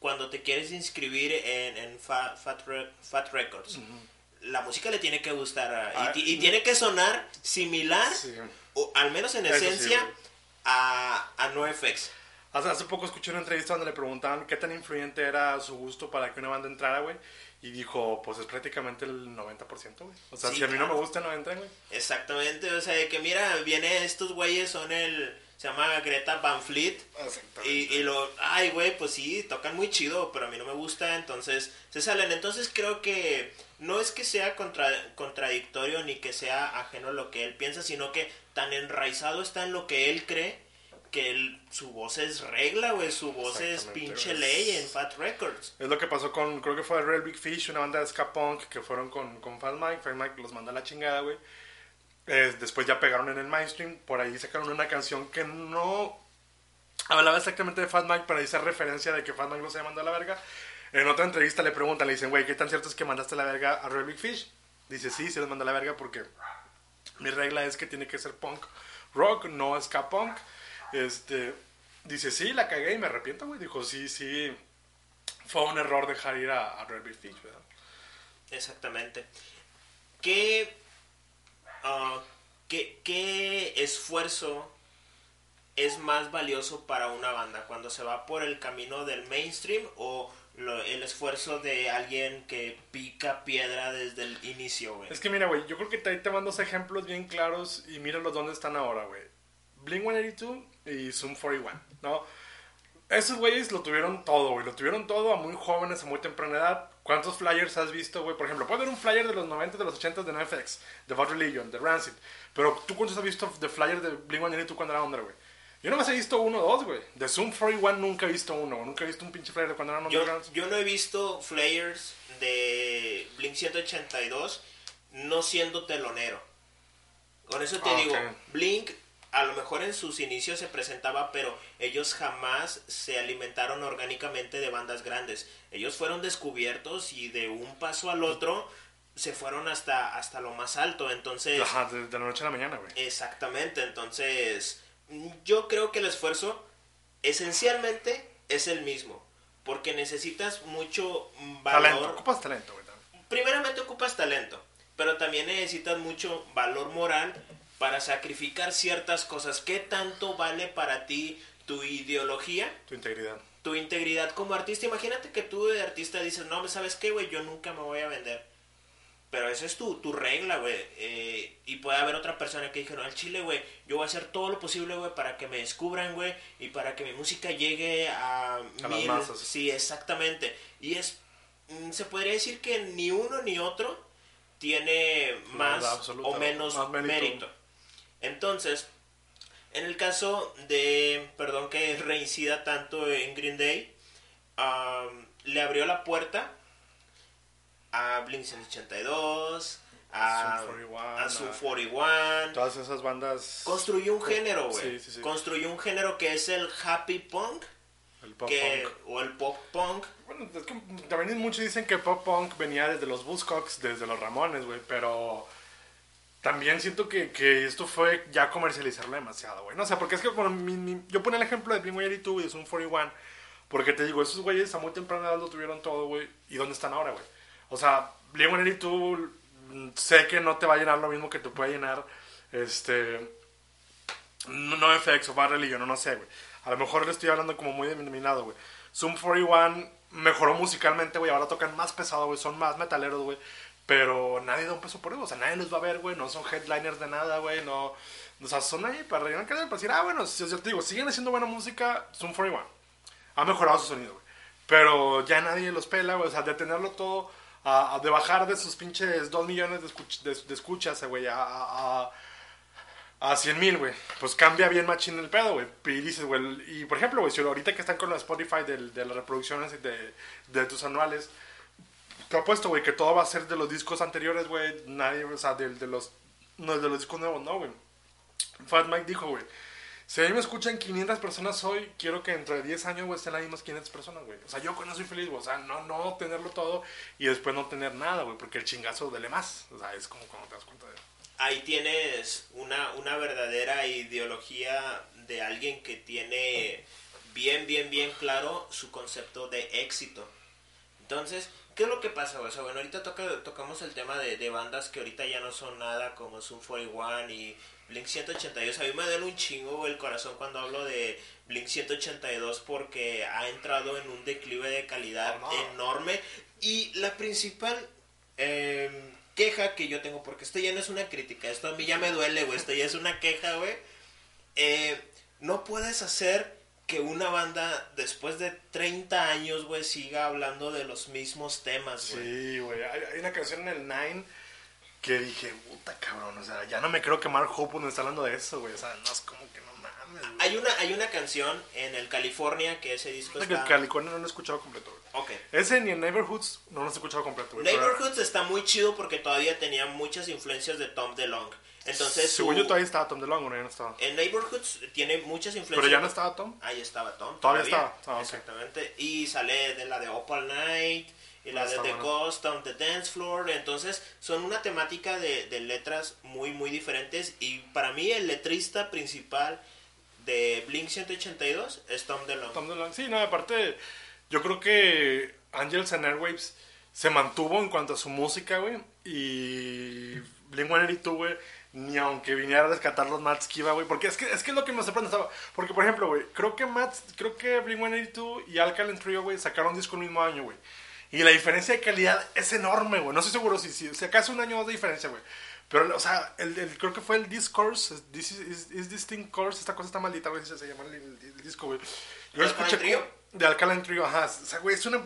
cuando te quieres inscribir en, en Fa- Fat, Re- Fat Records? La música le tiene que gustar a- Ah, y, y tiene que sonar similar Sí. o al menos en Eso esencia, a, a NoFX. Hace, hace poco escuché una entrevista donde le preguntaban qué tan influyente era su gusto para que una banda entrara, güey. Y dijo, pues es prácticamente el 90%, güey. O sea, Sí, si a mí no me gusta, no entran, güey. Exactamente, o sea, de que mira, viene estos güeyes, son el se llama Greta Van Fleet. Y, y lo, ay, güey, pues sí, tocan muy chido, pero a mí no me gusta, entonces se salen. Entonces creo que no es que sea contra, contradictorio ni que sea ajeno a lo que él piensa, sino que tan enraizado está en lo que él cree que su voz es regla, güey, su voz es pinche ley en Fat Records. Es lo que pasó con, creo que fue Real Big Fish, una banda de ska punk que fueron con, con Fat Mike, Fat Mike los mandó a la chingada, güey. después ya pegaron en el mainstream, por ahí sacaron una canción que no hablaba exactamente de Fat Mike, pero dice referencia de que Fat Mike los había mandado a la verga. En otra entrevista le preguntan, le dicen, güey, ¿qué tan cierto es que mandaste a la verga a Real Big Fish? Dice, sí, se los mandó a la verga porque mi regla es que tiene que ser punk rock, no ska punk. Este, dice, sí, la cagué y me arrepiento, güey. Dijo, sí, sí, fue un error dejar ir a, a Red ¿verdad? Exactamente. ¿Qué, uh, ¿qué, ¿Qué esfuerzo es más valioso para una banda? ¿Cuando se va por el camino del mainstream o lo, el esfuerzo de alguien que pica piedra desde el inicio, güey? Es que mira, güey, yo creo que ahí te van dos ejemplos bien claros y míralos dónde están ahora, güey. Blink 182 y Zoom 41, ¿no? Esos güeyes lo tuvieron todo, güey. Lo tuvieron todo a muy jóvenes, a muy temprana edad. ¿Cuántos flyers has visto, güey? Por ejemplo, puede haber un flyer de los 90, de los 80 de NoFX, de Bad Religion, de Rancid. Pero tú, ¿cuántos has visto de flyers de Blink 182 cuando era onda, güey? Yo no más he visto uno o dos, güey. De Zoom 41 nunca he visto uno. Nunca he visto un pinche flyer de cuando eran yo, yo no he visto flyers de Blink 182 no siendo telonero. Con eso te ah, digo, Blink a lo mejor en sus inicios se presentaba, pero ellos jamás se alimentaron orgánicamente de bandas grandes. Ellos fueron descubiertos y de un paso al otro se fueron hasta, hasta lo más alto. Entonces. Ajá, de, la noche a la mañana, güey. Exactamente. Entonces, yo creo que el esfuerzo esencialmente es el mismo. Porque necesitas mucho valor. Talento, ocupas talento, güey. Primeramente ocupas talento. Pero también necesitas mucho valor moral para sacrificar ciertas cosas. ¿Qué tanto vale para ti tu ideología? Tu integridad. Tu integridad como artista. Imagínate que tú de artista dices, no, ¿sabes qué, güey? Yo nunca me voy a vender. Pero esa es tu, tu regla, güey. Eh, y puede haber otra persona que diga, no, al chile, güey, yo voy a hacer todo lo posible, güey, para que me descubran, güey, y para que mi música llegue a... A las masas. Sí, exactamente. Y es... Mm, se podría decir que ni uno ni otro tiene más o menos mérito. Entonces, en el caso de, perdón que reincida tanto en Green Day, le abrió la puerta a Blink 182, a Sum 41, todas esas bandas. Construyó un género, güey. Construyó un género que es el happy punk. El pop punk. O el pop punk. Bueno, es que también muchos dicen que pop punk venía desde los Buzzcocks, desde los Ramones, güey, pero también siento que, que, esto fue ya comercializarlo demasiado, güey. No sé, porque es que bueno, mi, yo pongo el ejemplo de Primo y de Zoom 41, porque te digo, esos güeyes a muy temprana edad lo tuvieron todo, güey. ¿Y dónde están ahora, güey? O sea, Blink-182 mm, sé que no te va a llenar lo mismo que te puede llenar este no FX o Bad Religion, no, no sé, güey. A lo mejor le estoy hablando como muy denominado, güey. Zoom 41 mejoró musicalmente, güey. Ahora tocan más pesado, güey. Son más metaleros, güey. Pero nadie da un peso por ellos, o sea, nadie los va a ver, güey, no son headliners de nada, güey, no... O sea, son ahí para rellenar para decir, ah, bueno, yo te digo, siguen haciendo buena música, son 41. Ha mejorado su sonido, güey. Pero ya nadie los pela, güey, o sea, de tenerlo todo, a, de bajar de sus pinches 2 millones de, de, escuchas, güey, a, a, a 100 mil, güey. Pues cambia bien machín el pedo, güey. Y dices, güey, y por ejemplo, güey, si ahorita que están con la Spotify de, de las reproducciones de, de tus anuales te apuesto, güey, que todo va a ser de los discos anteriores, güey. Nadie, o sea, de, de los. No, de los discos nuevos, no, güey. Fat Mike dijo, güey. Si a mí me escuchan 500 personas hoy, quiero que dentro de 10 años, güey, estén las mismas 500 personas, güey. O sea, yo con eso soy feliz, güey. O sea, no, no tenerlo todo y después no tener nada, güey, porque el chingazo duele más. O sea, es como cuando te das cuenta de. Ahí tienes una, una verdadera ideología de alguien que tiene bien, bien, bien claro su concepto de éxito. Entonces, ¿Qué es lo que pasa, O sea, bueno, ahorita toca, tocamos el tema de, de, bandas que ahorita ya no son nada, como Zoom 41 y Blink 182. A mí me duele un chingo el corazón cuando hablo de Blink 182 porque ha entrado en un declive de calidad enorme. Y la principal em, queja que yo tengo, porque esto ya no es una crítica, esto a mí ya me duele, güey, esto ya es una queja, güey. Eh, no puedes hacer que una banda después de 30 años, güey, siga hablando de los mismos temas, güey. Sí, güey. Hay, hay una canción en el Nine que dije, puta cabrón, o sea, ya no me creo que Mark Hope está hablando de eso, güey. O sea, no es como que no mames, güey. Hay una, hay una canción en el California que ese disco El está... California no lo he escuchado completo, güey. Ok. Ese ni en Neighborhoods no lo he escuchado completo, güey. pero- Neighborhoods está muy chido porque todavía tenía muchas influencias de Tom DeLonge. Entonces, Según su- yo todavía estaba Tom DeLonge, ¿no? Ya no estaba. en Neighborhoods tiene muchas influencias. Pero ya no estaba Tom. Ahí estaba Tom. Todavía estaba. Ah. Exactamente. Y sale de la de Opal Night y la Ah, de The bueno. Ghost on the Dance Floor. Entonces, son una temática de, de letras muy, muy diferentes. Y para mí, el letrista principal de Blink 182 es Tom DeLonge. Tom DeLonge. Sí, no, aparte, yo creo que Angels and Airwaves se mantuvo en cuanto a su música, güey. Y Blink-182, güey, ni aunque viniera a rescatar los Matt Skiba, güey. Porque es que, es que es lo que me sorprende. ¿sabes? Porque, por ejemplo, güey, creo que Matt, creo que Blink-182 y Alkaline Trio, güey, sacaron disco el mismo año, güey. Y la diferencia de calidad es enorme, güey. No estoy seguro si, si, si acaso un año o dos de diferencia, güey. Pero, o sea, el, el- creo que fue el Discourse, this is, is- is this thing course, esta cosa está maldita, güey, se, llama el, el- disco, güey. Yo ¿Alkaline escuché Trio? de Alkaline Trio, ajá. O sea, güey, es, una,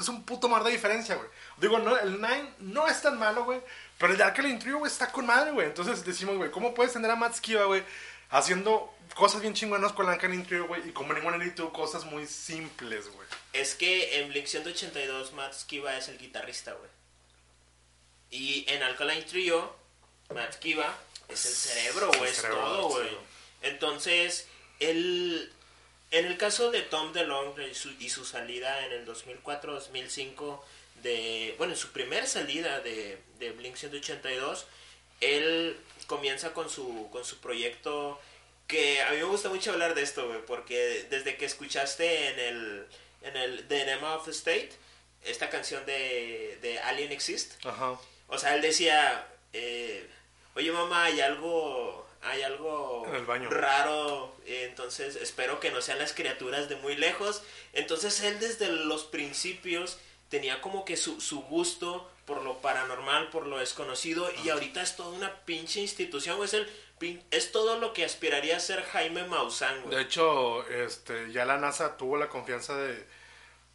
es un puto mar de diferencia, güey. Digo, no, el Nine no es tan malo, güey. Pero el de Alkaline Trio, güey, está con madre, güey. Entonces decimos, güey, ¿cómo puedes tener a Matt Skiba, güey, haciendo cosas bien chingonas con el Alkaline Trio, güey? Y como ningún tú cosas muy simples, güey. Es que en Blink 182 Matt Skiba es el guitarrista, güey. Y en Alkaline Trio, Matt Skiba es el cerebro, güey, es cerebro, todo, güey. Entonces, el, en el caso de Tom DeLonge y su, y su salida en el 2004-2005, de, bueno, en su primera salida de, de Blink 182, él comienza con su, con su proyecto que a mí me gusta mucho hablar de esto, güey, porque desde que escuchaste en el, en el The Enema of the State, esta canción de, de Alien Exist, Ajá. o sea, él decía, eh, oye mamá, hay algo, hay algo En el baño. raro, eh, entonces espero que no sean las criaturas de muy lejos. Entonces él desde los principios tenía como que su, su gusto por lo paranormal, por lo desconocido, y ahorita es toda una pinche institución, güey, es el es todo lo que aspiraría a ser Jaime Maussan, güey. De hecho, este, ya la NASA tuvo la confianza de,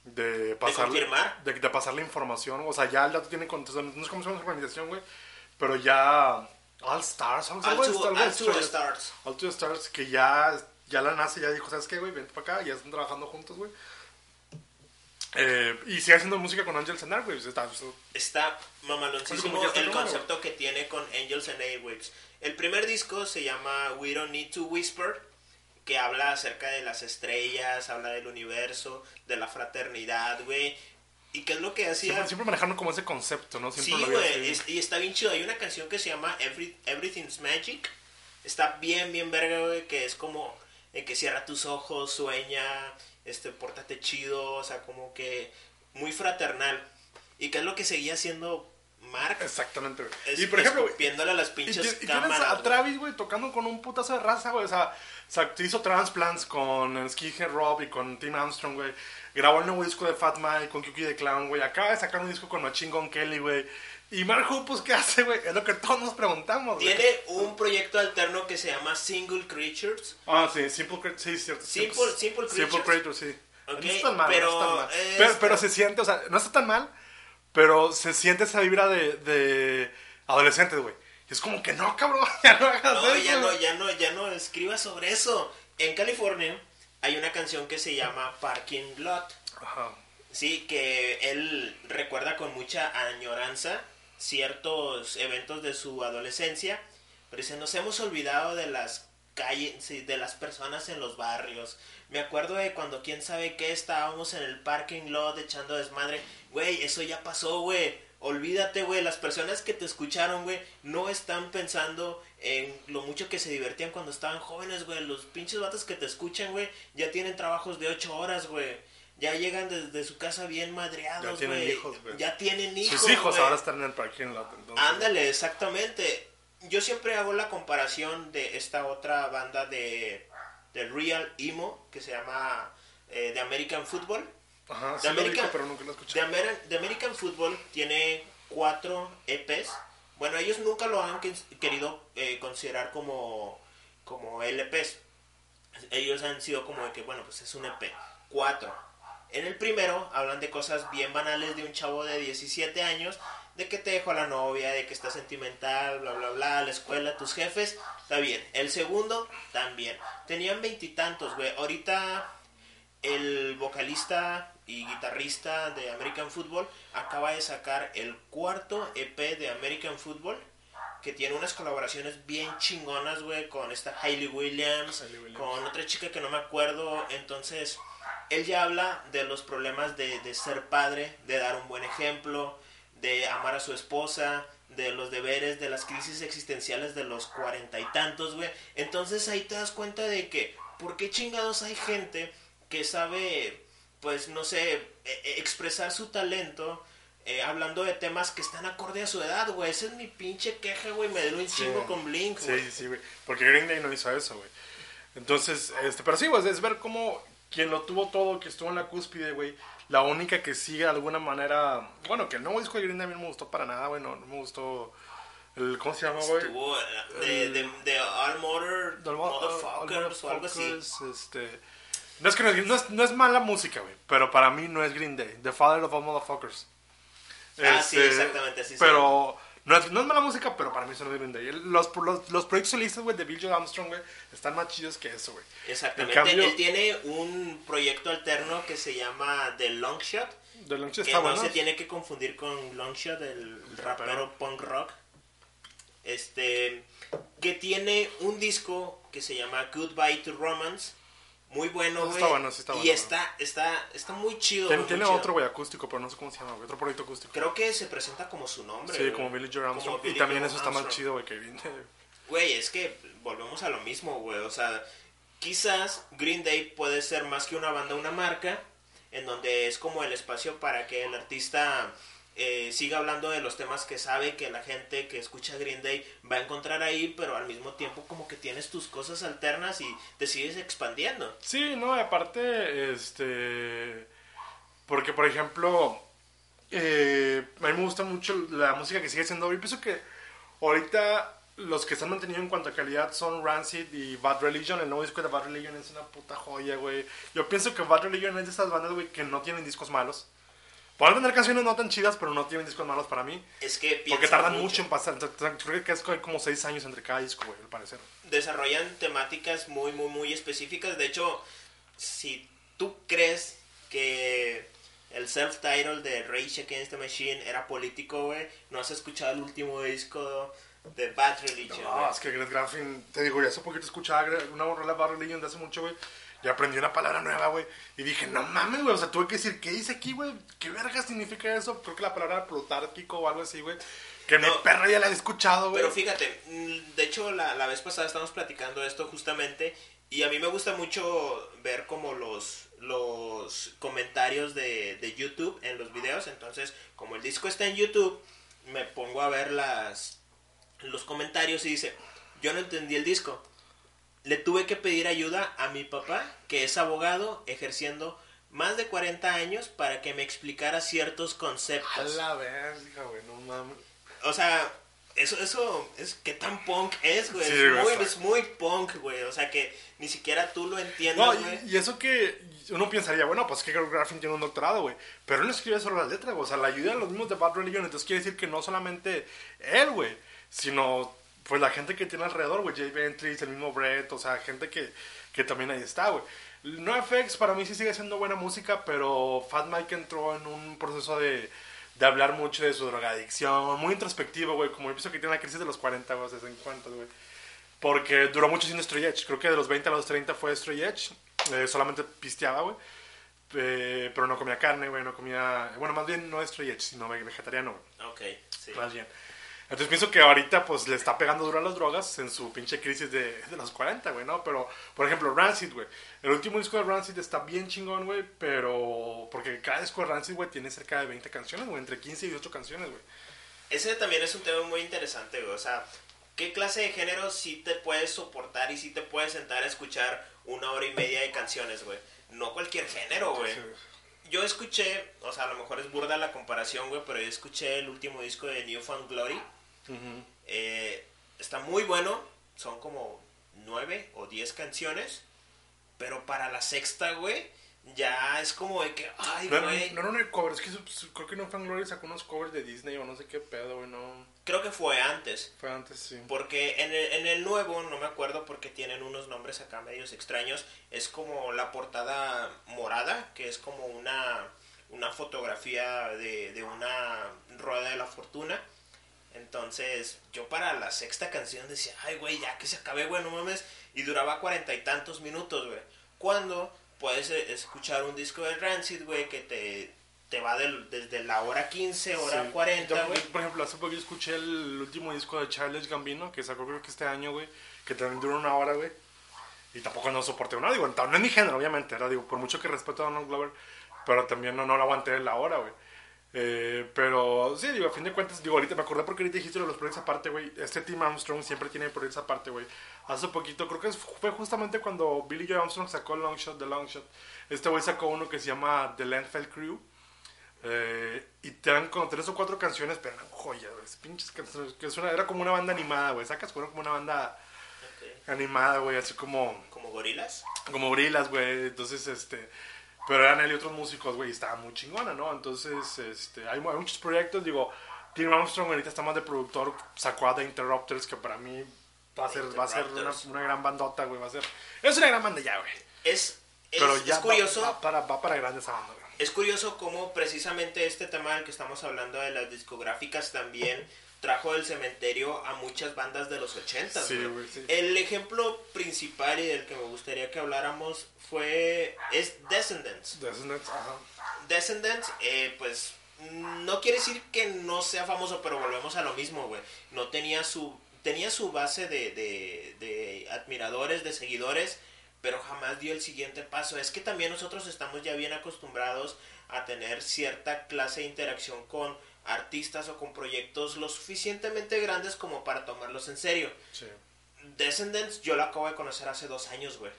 de pasar confirmar? de, de pasar la información. O sea, ya el dato tiene contexto. No es como se llama la organización, güey. Pero ya All Stars, All así, to- All to güey. Stars. All to Stars, que ya, ya la NASA ya dijo, ¿sabes qué, güey? Vente para acá, ya están trabajando juntos, güey. Eh, y sigue haciendo música con Angel Cenar, güey. Está, está- Está mamaloncísimo está el concepto que tiene con Angels and Airwaves. El primer disco se llama We Don't Need to Whisper, que habla acerca de las estrellas, habla del universo, de la fraternidad, güey. ¿Y qué es lo que hacía? siempre, siempre manejaron como ese concepto, ¿no? Siempre Sí, güey, es- y está bien chido. Hay una canción que se llama Every- Everything's Magic. Está bien, bien verga, güey, que es como eh, que cierra tus ojos, sueña, este, pórtate chido, o sea, como que muy fraternal. ¿Y qué es lo que seguía haciendo Mark? Exactamente, güey. Es- y por ejemplo, escupiéndole a las Y, pinches y tienes cámaras. a güey. Travis, güey, tocando con un putazo de raza, güey. O sea, o sea, hizo Transplants con Skinhead Rob y con Tim Armstrong, güey. Grabó el nuevo disco de Fat Mike con Kiki the Clown, güey. Acaba de sacar un disco con Machine Gun Kelly, güey. Y Mark Hope, pues, ¿qué hace, güey? Es lo que todos nos preguntamos, güey. Tiene un proyecto alterno que se llama Single Creatures. Ah, sí, Simple Creatures, sí, cierto. Simple- Simple Simple Creatures. Creatures, sí. Ok, no está tan mal, pero no está tan mal. es- Pero, pero se siente, o sea, no está tan mal, pero se siente esa vibra de, de adolescentes, güey. Y es como que no, cabrón, ya no hagas No, eso, ya no, ya no, ya no escribas sobre eso. En California hay una canción que se llama Parking Lot. Ajá. Sí, que él recuerda con mucha añoranza ciertos eventos de su adolescencia. Pero dice, nos hemos olvidado de las calles, de las personas en los barrios. Me acuerdo de cuando quién sabe qué estábamos en el parking lot echando desmadre. Güey, eso ya pasó, güey. Olvídate, güey. Las personas que te escucharon, güey, no están pensando en lo mucho que se divertían cuando estaban jóvenes, güey. Los pinches vatos que te escuchan, güey, ya tienen trabajos de ocho horas, güey. Ya llegan desde su casa bien madreados, Ya tienen güey. hijos, güey. Ya tienen hijos, Sus hijos ahora están en el parking lot. Entonces, Ándale, exactamente. Yo siempre hago la comparación de esta otra banda de, de Real Emo que se llama eh, The American Football. Ajá, The sí lo American- pero nunca lo The, escuché. Amer- The American Football tiene cuatro EPs. Bueno, ellos nunca lo han que- querido eh, considerar como, como LPs. ellos han sido como de que, bueno, pues es un EP. Cuatro. En el primero hablan de cosas bien banales de un chavo de 17 años, de que te dejó a la novia, de que está sentimental, bla, bla, bla, la escuela, tus jefes, está bien. El segundo, también. Tenían veintitantos, güey. Ahorita el vocalista y guitarrista de American Football acaba de sacar el cuarto EP de American Football que tiene unas colaboraciones bien chingonas, güey, con esta Williams, Hayley Williams. con otra chica que no me acuerdo. Entonces, él ya habla de los problemas de, de ser padre, de dar un buen ejemplo, de amar a su esposa, de los deberes, de las crisis existenciales de los cuarenta y tantos, güey. Entonces ahí te das cuenta de que, ¿por qué chingados hay gente que sabe, pues, no sé, e- e- expresar su talento? eh, hablando de temas que están acorde a su edad, güey. Esa es mi pinche queja, güey. Me duele un chingo con Blink, Sí, güey. sí, sí, güey. Porque Green Day no hizo eso, güey. Entonces, este, pero sí, güey, es ver cómo quien lo tuvo todo, que estuvo en la cúspide, güey, la única que sigue de alguna manera. Bueno, que el nuevo disco de Green Day a mí no me gustó para nada, güey, no, no me gustó. El, ¿Cómo se llama, güey? Estuvo eh, de, de, de All Motor Del mo- Motherfuckers o algo así. Motherfuckers, Este, no es que no es, no es, no es mala música, güey, pero para mí no es Green Day. The Father of All Motherfuckers. Ah, sí, exactamente, así Pero no es, no es mala música, pero para mí eso no Day. El- Los, los, los proyectos solistas, güey, de Bill Joe Armstrong, güey, están más chidos que eso, güey. Exactamente. Cambio- Él tiene un proyecto alterno que se llama The Long Shot. The Long Shot Que está no bueno. se tiene que confundir con Longshot, el rapero. rapero punk rock. Este. Que tiene un disco que se llama Goodbye to Romance. Muy bueno, Está güey. bueno, sí está Y bueno, está, está, está muy chido. Tiene, tiene chido. otro, güey, acústico, pero no sé cómo se llama, güey. Otro proyecto acústico. Creo que se presenta como su nombre. Sí, güey. como Billy Joe Como Armstrong. Billy Y también Joe eso está más chido, güey, que Day. Güey, es que volvemos a lo mismo, güey. O sea, quizás Green Day puede ser más que una banda, una marca, en donde es como el espacio para que el artista eh, siga hablando de los temas que sabe que la gente que escucha Green Day va a encontrar ahí, pero al mismo tiempo como que tienes tus cosas alternas y te sigues expandiendo. Sí, no, aparte, este. Porque, por ejemplo, eh, a mí me gusta mucho la música que sigue siendo. Yo pienso que ahorita los que están mantenidos en cuanto a calidad son Rancid y Bad Religion. El nuevo disco de Bad Religion es una puta joya, güey. Yo pienso que Bad Religion es de esas bandas, güey, que no tienen discos malos. Pueden tener canciones no tan chidas, pero no tienen discos malos para mí. Es que Porque tardan mucho en pasar. Creo que es como 6 años entre cada disco, güey, al parecer. desarrollan temáticas muy, muy, muy específicas. De hecho, si tú crees que el self-title de Rage Against the Machine era político, güey, no has escuchado el último disco de Bad Religion, No, güey. es que Greg Graffin, te digo, ya hace poquito escuchaba una rola de Bad Religion de hace mucho, güey. Y aprendí una palabra nueva, güey. Y dije, no mames, güey. O sea, tuve que decir, ¿qué dice aquí, güey? ¿Qué verga significa eso? Creo que la palabra era plutárquico o algo así, güey. Que mi No. perra ya la había escuchado, güey. Pero fíjate, mm, de hecho la, la vez pasada estábamos platicando esto justamente y a mí me gusta mucho ver como los, los comentarios de, de YouTube en los videos, entonces como el disco está en YouTube, me pongo a ver las, los comentarios y dice, yo no entendí el disco, le tuve que pedir ayuda a mi papá, que es abogado, ejerciendo más de 40 años para que me explicara ciertos A conceptos. la verga, güey, no mames. O sea, eso, eso es que tan punk es, güey. Sí, es, muy, es muy punk, güey. O sea que ni siquiera tú lo No, entiendes, güey. y, y eso que uno pensaría, bueno, pues que Graffin tiene un doctorado, güey. Pero él no escribe solo las letras, güey. O sea, la ayuda de los mismos de Bad Religion. Entonces quiere decir que no solamente él, güey, sino pues la gente que tiene alrededor, güey. Jay Ventris, el mismo Brett, o sea, gente que, que también ahí está, güey. No FX para mí sí sigue siendo buena música, pero Fat Mike entró en un proceso de, de hablar mucho de su drogadicción, muy introspectivo, güey. Como yo pienso que tiene la crisis de los 40, güey, 50, güey. Porque duró mucho siendo Stray Edge. Creo que de los 20 a los 30 fue Stray Edge. Eh, solamente pisteaba, güey. Eh, pero no comía carne, güey. No comía. Bueno, más bien no Stray Edge, sino ve- vegetariano, güey. Ok, sí. Más bien. Entonces pienso que ahorita, pues le está pegando duro a las drogas en su pinche crisis de, de los 40, güey, ¿no? Pero, por ejemplo, Rancid, güey. El último disco de Rancid está bien chingón, güey. Pero. Porque cada disco de Rancid, güey, tiene cerca de 20 canciones, güey. Entre 15 y 18 canciones, güey. Ese también es un tema muy interesante, güey. O sea, ¿qué clase de género sí te puedes soportar y sí te puedes sentar a escuchar una hora y media de canciones, güey? No cualquier género, güey. Yo escuché, o sea, a lo mejor es burda la comparación, güey, pero yo escuché el último disco de New Found Eh, está muy bueno, son como nueve o diez canciones. pero para la sexta, güey, ya es como de que, ay, No, güey. no, no, no, cover, es que creo que no Fan Glory sacó unos covers de Disney o no sé qué pedo, güey, no. Creo que fue antes. Fue antes, sí. Porque en el, en el nuevo, no me acuerdo porque tienen unos nombres acá medios extraños, es como la portada morada, que es como una, una fotografía de, de una rueda de la fortuna. Entonces, yo para la sexta canción decía, ay, güey, ya que se acabe, güey, no mames. Y duraba cuarenta y tantos minutos, güey. Cuando puedes eh, escuchar un disco de Rancid, güey, que te, te va del- desde la hora 15, hora Sí. 40, Yo, güey. Por ejemplo, hace poco yo escuché el último disco de Charles Gambino, que sacó creo que este año, güey, que también duró una hora, güey. Y tampoco no soporté una, digo, no es mi género, obviamente, ¿verdad? Digo, por mucho que respeto a Donald Glover, pero también no, no lo aguanté en la hora, güey. Eh, pero sí, digo, a fin de cuentas, digo, ahorita me acordé porque ahorita dijiste los proyectos aparte, güey. Este Team Armstrong siempre tiene proyectos aparte, güey. Hace poquito, creo que fue justamente cuando Billy Joe Armstrong sacó el Long Shot, The Long Shot. Este güey sacó uno que se llama The Landfell Crew. Eh, y te dan como tres o cuatro canciones, pero eran joyas, güey. Pinches canciones. Que es una, era como una banda animada, güey. Sacas como una banda Ok. animada, güey. Así como, Como gorilas. como brilas, güey. Entonces, este. Pero eran él y otros músicos, güey. Y estaba muy chingona, ¿no? Entonces, este. Hay, hay muchos proyectos, digo. Tim Armstrong ahorita está más de productor. Sacó a The Interrupters, que para mí va a ser, va a ser una, gran bandota, güey. Va a ser. Es una gran banda ya, güey. Es, es, Pero ya curioso. Va, para, va para grandes esa banda, güey. Es curioso cómo precisamente este tema del que estamos hablando de las discográficas también trajo del cementerio a muchas bandas de los 80. Sí, güey, sí. El ejemplo principal y del que me gustaría que habláramos fue es Descendants. Descendants, ajá. Descendants, eh, pues no quiere decir que no sea famoso, pero volvemos a lo mismo, güey. No tenía su tenía su base de, de, de admiradores, de seguidores, pero jamás dio el siguiente paso. Es que también nosotros estamos ya bien acostumbrados a tener cierta clase de interacción con artistas o con proyectos lo suficientemente grandes como para tomarlos en serio. Sí. Descendants yo la acabo de conocer hace dos años, güey.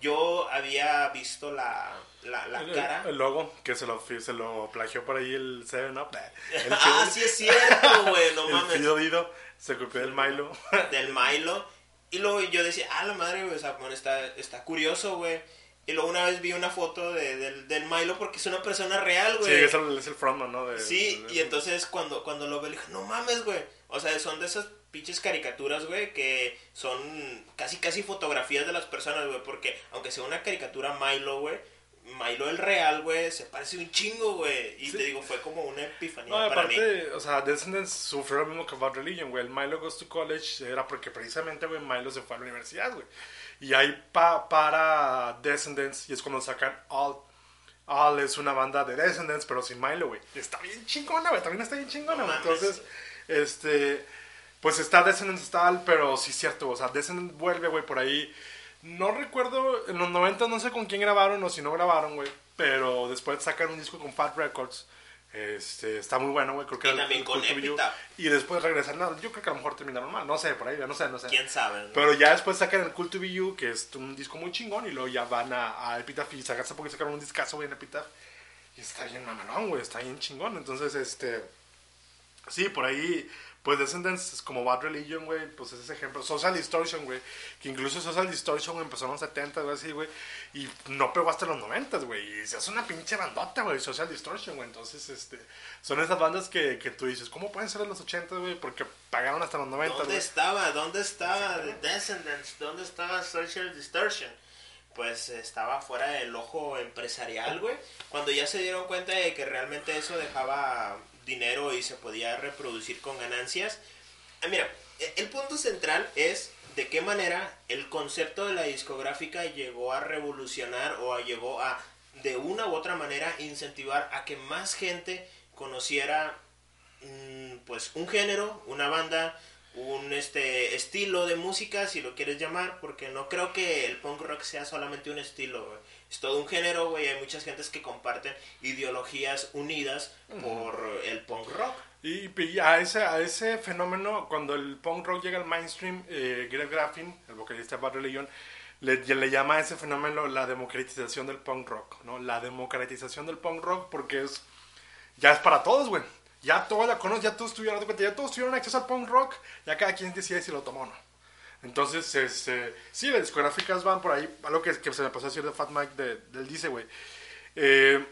Yo había visto la, la, la El, cara. el logo, que se lo, se lo plagió por ahí el 7-Up. El, ah, sí es cierto, güey, no el mames. Fido Dido se copió del Milo. Del Milo. Y luego yo decía, ah, la madre, güey, o sea, bueno, está, está curioso, güey. Y luego una vez vi una foto de, del, del Milo porque es una persona real, sí, güey. es el, es el frontman, ¿no? De- Sí, de- y entonces cuando, cuando lo ve, le dije, no mames, güey. O sea, son de esas pinches caricaturas, güey, que son casi, casi fotografías de las personas, güey. Porque aunque sea una caricatura Milo, güey, Milo el real, güey, se parece un chingo, güey. Y Sí. te digo, fue como una epifanía No, para mí. aparte, o sea, Descendants sufrió lo mismo que Bad Religion, güey. El Milo Goes to College era porque precisamente, güey, Milo se fue a la universidad, güey. Y ahí pa- para Descendants, y es cuando sacan All. All es una banda de Descendants, pero sin Milo, güey. Está bien chingona, güey. También está bien chingona, güey. Entonces, este. Pues está Descendants tal, pero sí es cierto, o sea, Descendants vuelve, güey, por ahí. No recuerdo, en los 90 no sé con quién grabaron o si no grabaron, güey. Pero después sacan un disco con Fat Records. Este, está muy bueno, güey. Creo que Y también el con. Epitaph. Y después regresan. no, yo creo que a lo mejor terminaron mal. No sé, por ahí, no sé, no sé. ¿Quién sabe? no? Pero ya después sacan el Cult to Be You, que es un disco muy chingón. Y luego ya van a, a Epitaph y sacan, poco sacaron un discazo, güey, en Epitaph. Y está bien mamalón, güey. Está bien chingón. Entonces, este. Sí, por ahí. Pues Descendants, es como Bad Religion, güey, pues es ese ejemplo. Social Distortion, güey. Que incluso Social Distortion empezó en los 70, güey, así, güey. Y no pegó hasta los 90, güey. Y se hace una pinche bandota, güey, Social Distortion, güey. Entonces, este. Son esas bandas que, que tú dices, ¿cómo pueden ser de los 80, güey? Porque pagaron hasta los 90, ¿Dónde estaba? ¿Dónde estaba The Descendants? ¿Dónde estaba Social Distortion? Pues estaba fuera del ojo empresarial, güey. Cuando ya se dieron cuenta de que realmente eso dejaba dinero y se podía reproducir con ganancias. Ah, mira, e- el punto central es de qué manera el concepto de la discográfica llegó a revolucionar o llegó a, de una u otra manera, incentivar a que más gente conociera mm, pues un género, una banda, un este estilo de música, si lo quieres llamar, porque no creo que el punk rock sea solamente un estilo. Es todo un género, güey. Hay muchas gentes que comparten ideologías unidas por el punk rock. Y, y a, ese, a ese fenómeno, cuando el punk rock llega al mainstream, eh, Greg Graffin, el vocalista de Bad Religion, le, le llama a ese fenómeno la democratización del punk rock, ¿no? La democratización del punk rock porque es ya es para todos, güey. Ya todos la conocen, ya todos tuvieron, ya todos tuvieron acceso al punk rock, ya cada quien decide si lo tomó o no. Entonces, este, sí, las discográficas van por ahí. Algo que, que se me pasó a decir de Fat Mike de, del dice, güey. Eh,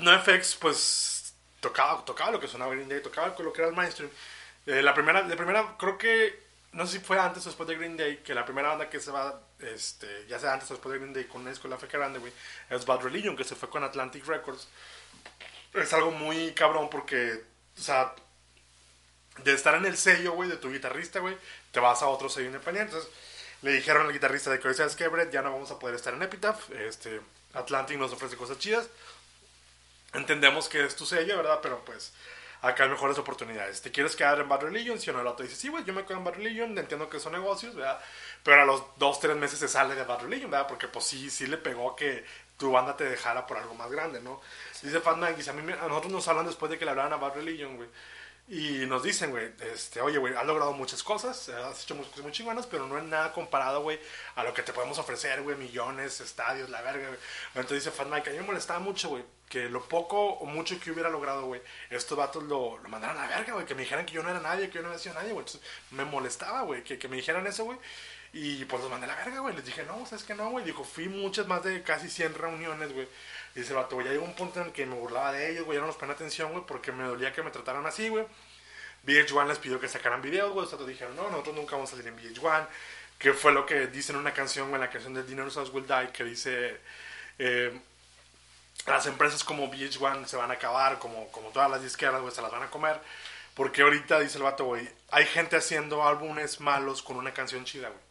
NoFX, pues, tocaba, tocaba lo que sonaba Green Day, tocaba lo que era el mainstream. Eh, la primera, la primera, creo que, no sé si fue antes o después de Green Day, que la primera banda que se va, este, ya sea antes o después de Green Day, con una discográfica grande, güey, es Bad Religion, que se fue con Atlantic Records. Es algo muy cabrón porque, o sea, de estar en el sello, güey, de tu guitarrista, güey, te vas a otro sello independiente. Entonces, le dijeron al guitarrista de que, ¿sabes qué, Brett? Ya no vamos a poder estar en Epitaph. Este, Atlantic nos ofrece cosas chidas. Entendemos que es tu sello, ¿verdad? Pero pues acá hay mejores oportunidades. ¿Te quieres quedar en Bad Religion? Si o no, el otro dice, sí, güey, yo me quedo en Bad Religion, entiendo que son negocios, ¿verdad? Pero a los dos, tres meses se sale de Bad Religion, ¿verdad? Porque pues sí, sí le pegó que tu banda te dejara por algo más grande, ¿no? Dice Fat dice, a, mí, a nosotros nos hablan después de que le hablaran a Bad Religion, güey. Y nos dicen, güey, este, oye, güey, has logrado muchas cosas, has hecho muchas cosas muy chingonas, pero no es nada comparado, güey, a lo que te podemos ofrecer, güey, millones, estadios, la verga, güey. Entonces dice Fat Mike, a mí me molestaba mucho, güey, que lo poco o mucho que hubiera logrado, güey, estos vatos lo, lo mandaran a la verga, güey, que me dijeran que yo no era nadie, que yo no había sido nadie, güey. Entonces me molestaba, güey, que, que me dijeran eso, güey. Y pues los mandé a la verga, güey. Les dije, no, ¿sabes que no, güey? Dijo, fui muchas más de casi 100 reuniones, güey. Dice, vato, güey, ya llegó un punto en el que me burlaba de ellos, güey, ya no nos ponían atención, güey, porque me dolía que me trataran así, güey. VH1 les pidió que sacaran videos, güey. Los dijeron, no, nosotros nunca vamos a salir en VH1. Que fue lo que dicen en una canción, güey, en la canción de Dinosaurs Will Die, que dice, eh, las empresas como VH1 se van a acabar, como, como todas las disqueras, güey, se las van a comer. Porque ahorita, dice el vato, güey, hay gente haciendo álbumes malos con una canción chida, güey.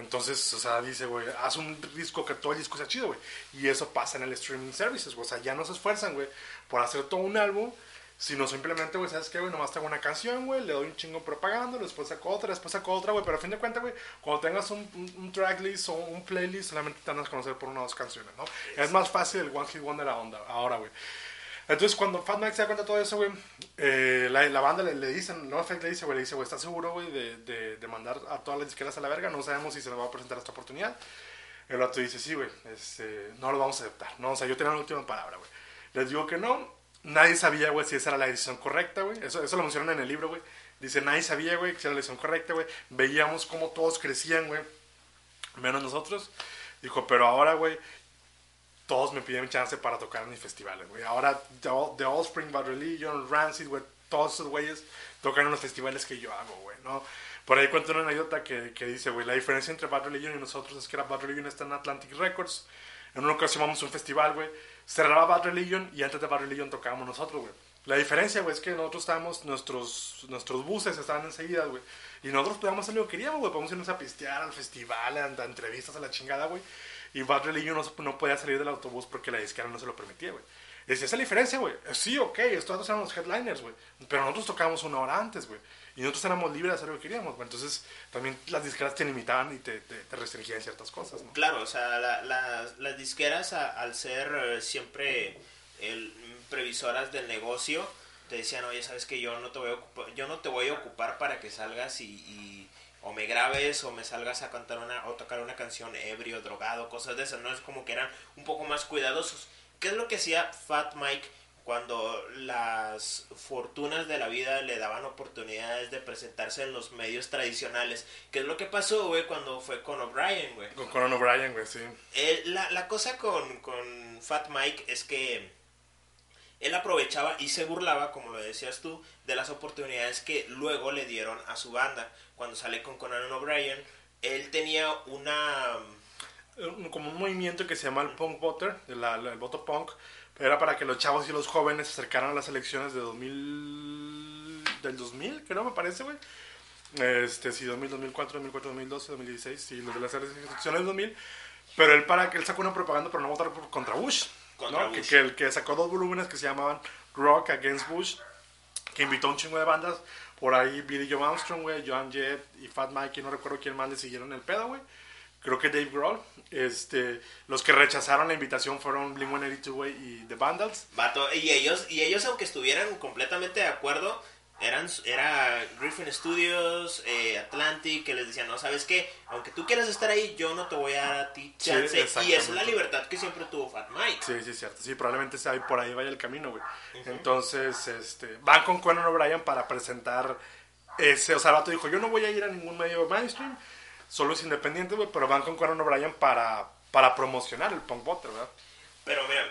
Entonces, o sea, dice, güey, haz un disco que todo el disco sea chido, güey. Y eso pasa en el streaming services, güey. O sea, ya no se esfuerzan, güey, por hacer todo un álbum Sino simplemente, güey, ¿sabes qué, güey? Nomás tengo una canción, güey, le doy un chingo propaganda, después saco otra, después saco otra, güey. Pero a fin de cuentas, güey, cuando tengas un, un, tracklist o un playlist, solamente te van a conocer por una o dos canciones, ¿no? Es más fácil el One Hit Wonder ahora, güey. Entonces, cuando Fat Mike se da cuenta de todo eso, güey, eh, la, la, banda le, le dicen, no le dice, güey, le dice, güey, ¿estás seguro, güey, de, de, de, mandar a todas las disqueras a la verga? No sabemos si se nos va a presentar esta oportunidad. El otro dice, sí, güey, este, no lo vamos a aceptar. No, o sea, yo tengo la última palabra, güey. Les digo que no, nadie sabía, güey, si esa era la decisión correcta, güey. Eso, eso lo mencionan en el libro, güey. Dice, nadie sabía, güey, que era la decisión correcta, güey. Veíamos cómo todos crecían, güey. Menos nosotros. Dijo, pero ahora, güey, todos me piden chance para tocar en mis festivales, güey. Ahora, The Offspring, Bad Religion, Rancid, güey, todos esos güeyes tocan en los festivales que yo hago, güey, ¿no? Por ahí cuento una anécdota que, que dice, güey, la diferencia entre Bad Religion y nosotros es que era Bad Religion está en Atlantic Records. En una ocasión vamos a un festival, güey cerraba Bad Religion y antes de Bad Religion tocábamos nosotros, güey. La diferencia, güey, es que nosotros estábamos, nuestros, nuestros buses estaban enseguida, güey. Y nosotros podíamos hacer lo que queríamos, güey. Podíamos irnos a pistear al festival, a, entrevistas a la chingada, güey. Y Bad Religion no, podía salir del autobús porque la disquera no se lo permitía, güey. Esa es la diferencia, güey. Sí, ok, estos eran los headliners, güey. Pero nosotros tocábamos una hora antes, güey. Y nosotros éramos libres de hacer lo que queríamos, güey. Entonces, también las disqueras te limitaban y te, restringían ciertas cosas, ¿no? Claro, o sea, las disqueras, al ser eh, siempre el, previsoras del negocio te decían, oye, sabes que yo no te voy a ocupar, yo no te voy a ocupar para que salgas y, o me grabes o me salgas a cantar una o tocar una canción ebrio, drogado, cosas de esas, no es como que eran un poco más cuidadosos. ¿Qué es lo que hacía Fat Mike cuando las fortunas de la vida le daban oportunidades de presentarse en los medios tradicionales? ¿Qué es lo que pasó, güey, cuando fue con O'Brien, güey? Con Conan O'Brien, güey, sí. Eh, la, la cosa con, con Fat Mike es que él aprovechaba y se burlaba, como lo decías tú, de las oportunidades que luego le dieron a su banda. Cuando sale con Conan O'Brien, él tenía una... Como un movimiento que se llama el punk voter, el, el voto punk, era para que los chavos y los jóvenes se acercaran a las elecciones de 2000, del 2000, creo me parece, güey. Este, sí, 2000, 2004, 2004, 2012, 2016, sí, los de las elecciones del 2000. Pero él para que él sacó una propaganda para no votar contra Bush. Que, el que sacó dos volúmenes que se llamaban Rock Against Bush, que invitó a un chingo de bandas. Por ahí Billy Joe Armstrong, güey, Joan Jett y Fat Mike, no recuerdo quién más le siguieron el pedo, güey. Creo que Dave Grohl. Este, los que rechazaron la invitación fueron Blink-182, güey, y The Vandals. y ellos, y ellos, aunque estuvieran completamente de acuerdo, eran, era Griffin Studios, eh, Atlantic, que les decían, no, ¿sabes qué? Aunque tú quieras estar ahí, yo no te voy a dar a ti chance. y es la libertad que siempre tuvo Fat Mike. Sí, sí, cierto. Sí, probablemente sea por ahí vaya el camino, güey. Entonces, este, van con Conan O'Brien para presentar ese, o sea, el vato dijo, yo no voy a ir a ningún medio mainstream, solo es independiente, güey, pero van con Conan O'Brien para, para promocionar el Punk Butter, ¿verdad? Pero mira,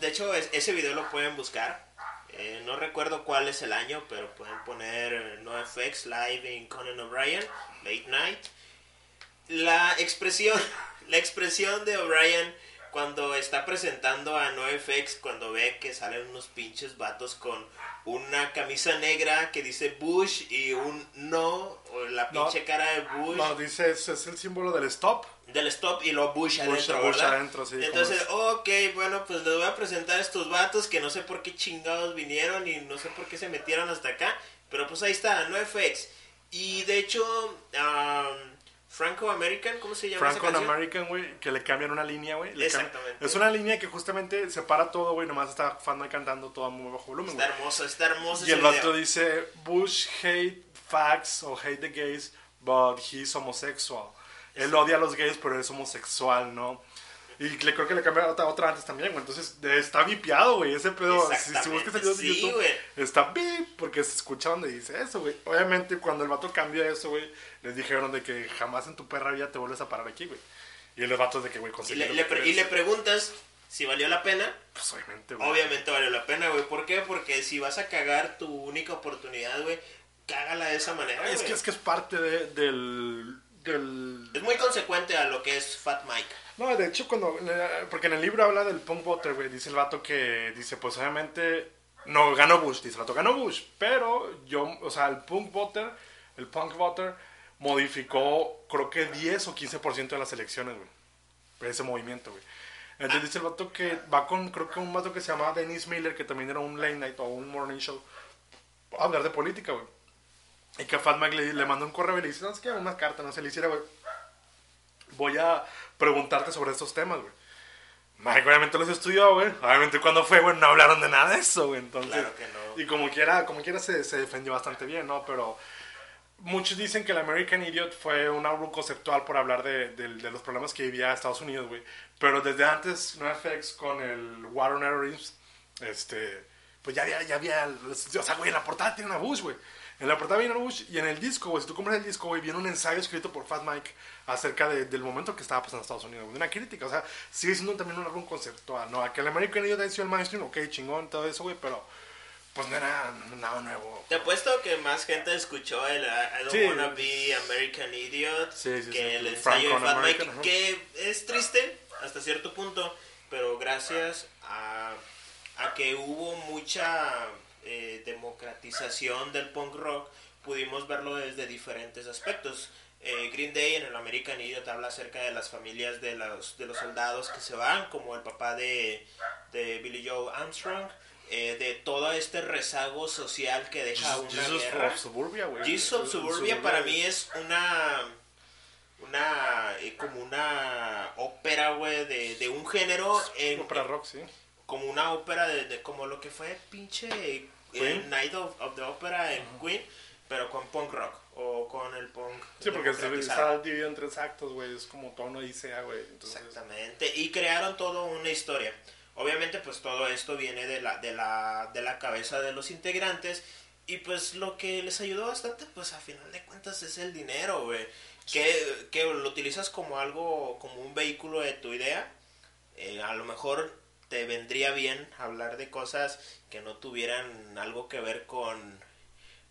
de hecho es- ese video lo pueden buscar. Eh, no recuerdo cuál es el año, pero pueden poner NoFX Live in Conan O'Brien, Late Night. La expresión, la expresión de O'Brien cuando está presentando a NoFX, cuando ve que salen unos pinches vatos con una camisa negra que dice Bush y un no, o la No. pinche cara de Bush No, dice, es el símbolo del stop. Del stop y lo Bush adentro, Bush ¿verdad? adentro, sí, Entonces, ok, bueno, pues les voy a presentar a estos vatos que no sé por qué chingados vinieron y no sé por qué se metieron hasta acá, pero pues ahí está, no FX. Y de hecho, um, Franco American, ¿cómo se llama Franco esa? American, güey, que le cambian una línea, güey. cambian- Exactamente. Es una línea que justamente separa todo, güey, nomás está Fatman cantando todo a muy bajo volumen, Está güey. hermoso, está hermoso Y el vato dice, Bush hate facts o hate the gays, but he's homosexual. Él odia a los gays, pero es homosexual, ¿no? Y le creo que le cambia otra, otra antes también, güey. Entonces, está vipiado, güey. Ese pedo, si, si buscas el video de sí, YouTube, güey. está bip, porque se escucha donde dice eso, güey. Obviamente, cuando el vato cambia eso, güey, les dijeron de que jamás en tu perra vida te vuelves a parar aquí, güey. Y los vatos de que, güey, Y le, le pre- y le preguntas si valió la pena. Pues obviamente, güey. Obviamente valió la pena, güey. ¿Por qué? Porque si vas a cagar tu única oportunidad, güey, cágala de esa manera, Es güey. que, es que es parte de- del, del Es muy consecuente a lo que es Fat Mike. No, de hecho, cuando. Porque en el libro habla del punk butter, güey. Dice el vato que. Dice, pues obviamente. No, ganó Bush. Dice el vato, ganó Bush. Pero yo. O sea, el punk butter. El punk butter modificó, creo que 10 o 15% de las elecciones, güey. Ese movimiento, güey. Entonces dice el vato que va con, creo que un vato que se llamaba Dennis Miller, que también era un late night o un morning show, a hablar de política, güey. Y que a Fat Mike le, le mandó un correo y le dice, no, es que una carta, no se le hiciera, güey. Voy a preguntarte sobre estos temas, güey. Mike obviamente los estudió, güey. Obviamente cuando fue, güey, no hablaron de nada de eso, güey. Entonces, Claro que no. Y como quiera, como quiera se, se defendió bastante bien, ¿no? Pero muchos dicen que el American Idiot fue un álbum conceptual por hablar de, de- de los problemas que vivía Estados Unidos, güey. Pero desde antes, NoFX con el War on Terrorism, este, pues ya había, ya había, o sea, güey, en la portada tiene una Bush, güey. En la portada viene Bush y en el disco, güey, si tú compras el disco, güey, viene un ensayo escrito por Fat Mike acerca de- del momento que estaba pasando en Estados Unidos, güey. Una crítica, o sea, sigue siendo también un álbum conceptual, ¿no? A que el American Idiot haya sido el mainstream, ok, chingón, todo eso, güey, pero pues no era nada nuevo. Te apuesto que más gente escuchó el uh, I Don't Sí. Wanna Be American Idiot Sí, sí, que el ensayo de on Fat Mike, que es triste hasta cierto punto, pero gracias a, a que hubo mucha eh, democratización del punk rock, pudimos verlo desde diferentes aspectos. Eh, Green Day en el American Idiot habla acerca de las familias de los, de los soldados que se van, como el papá de, de Billy Joe Armstrong, eh, de todo este rezago social que deja una Jesus guerra. of Suburbia, güey. Jesus of Suburbia para mí es una una eh, como una ópera güey de, de un género en, Opera rock, sí. como una ópera de, de- como lo que fue pinche eh, Queen. Night of, of the Opera en Queen pero con punk rock o con el punk Sí, porque está dividido en tres actos, güey. Es como toda una odisea, güey. Entonces, Exactamente, y crearon toda una historia. Obviamente, pues todo esto viene de la, de la, de la cabeza de los integrantes. Y pues lo que les ayudó bastante, pues a final de cuentas es el dinero, güey. Que, que lo utilizas como algo, como un vehículo de tu idea. Eh, a lo mejor te vendría bien hablar de cosas que no tuvieran algo que ver con,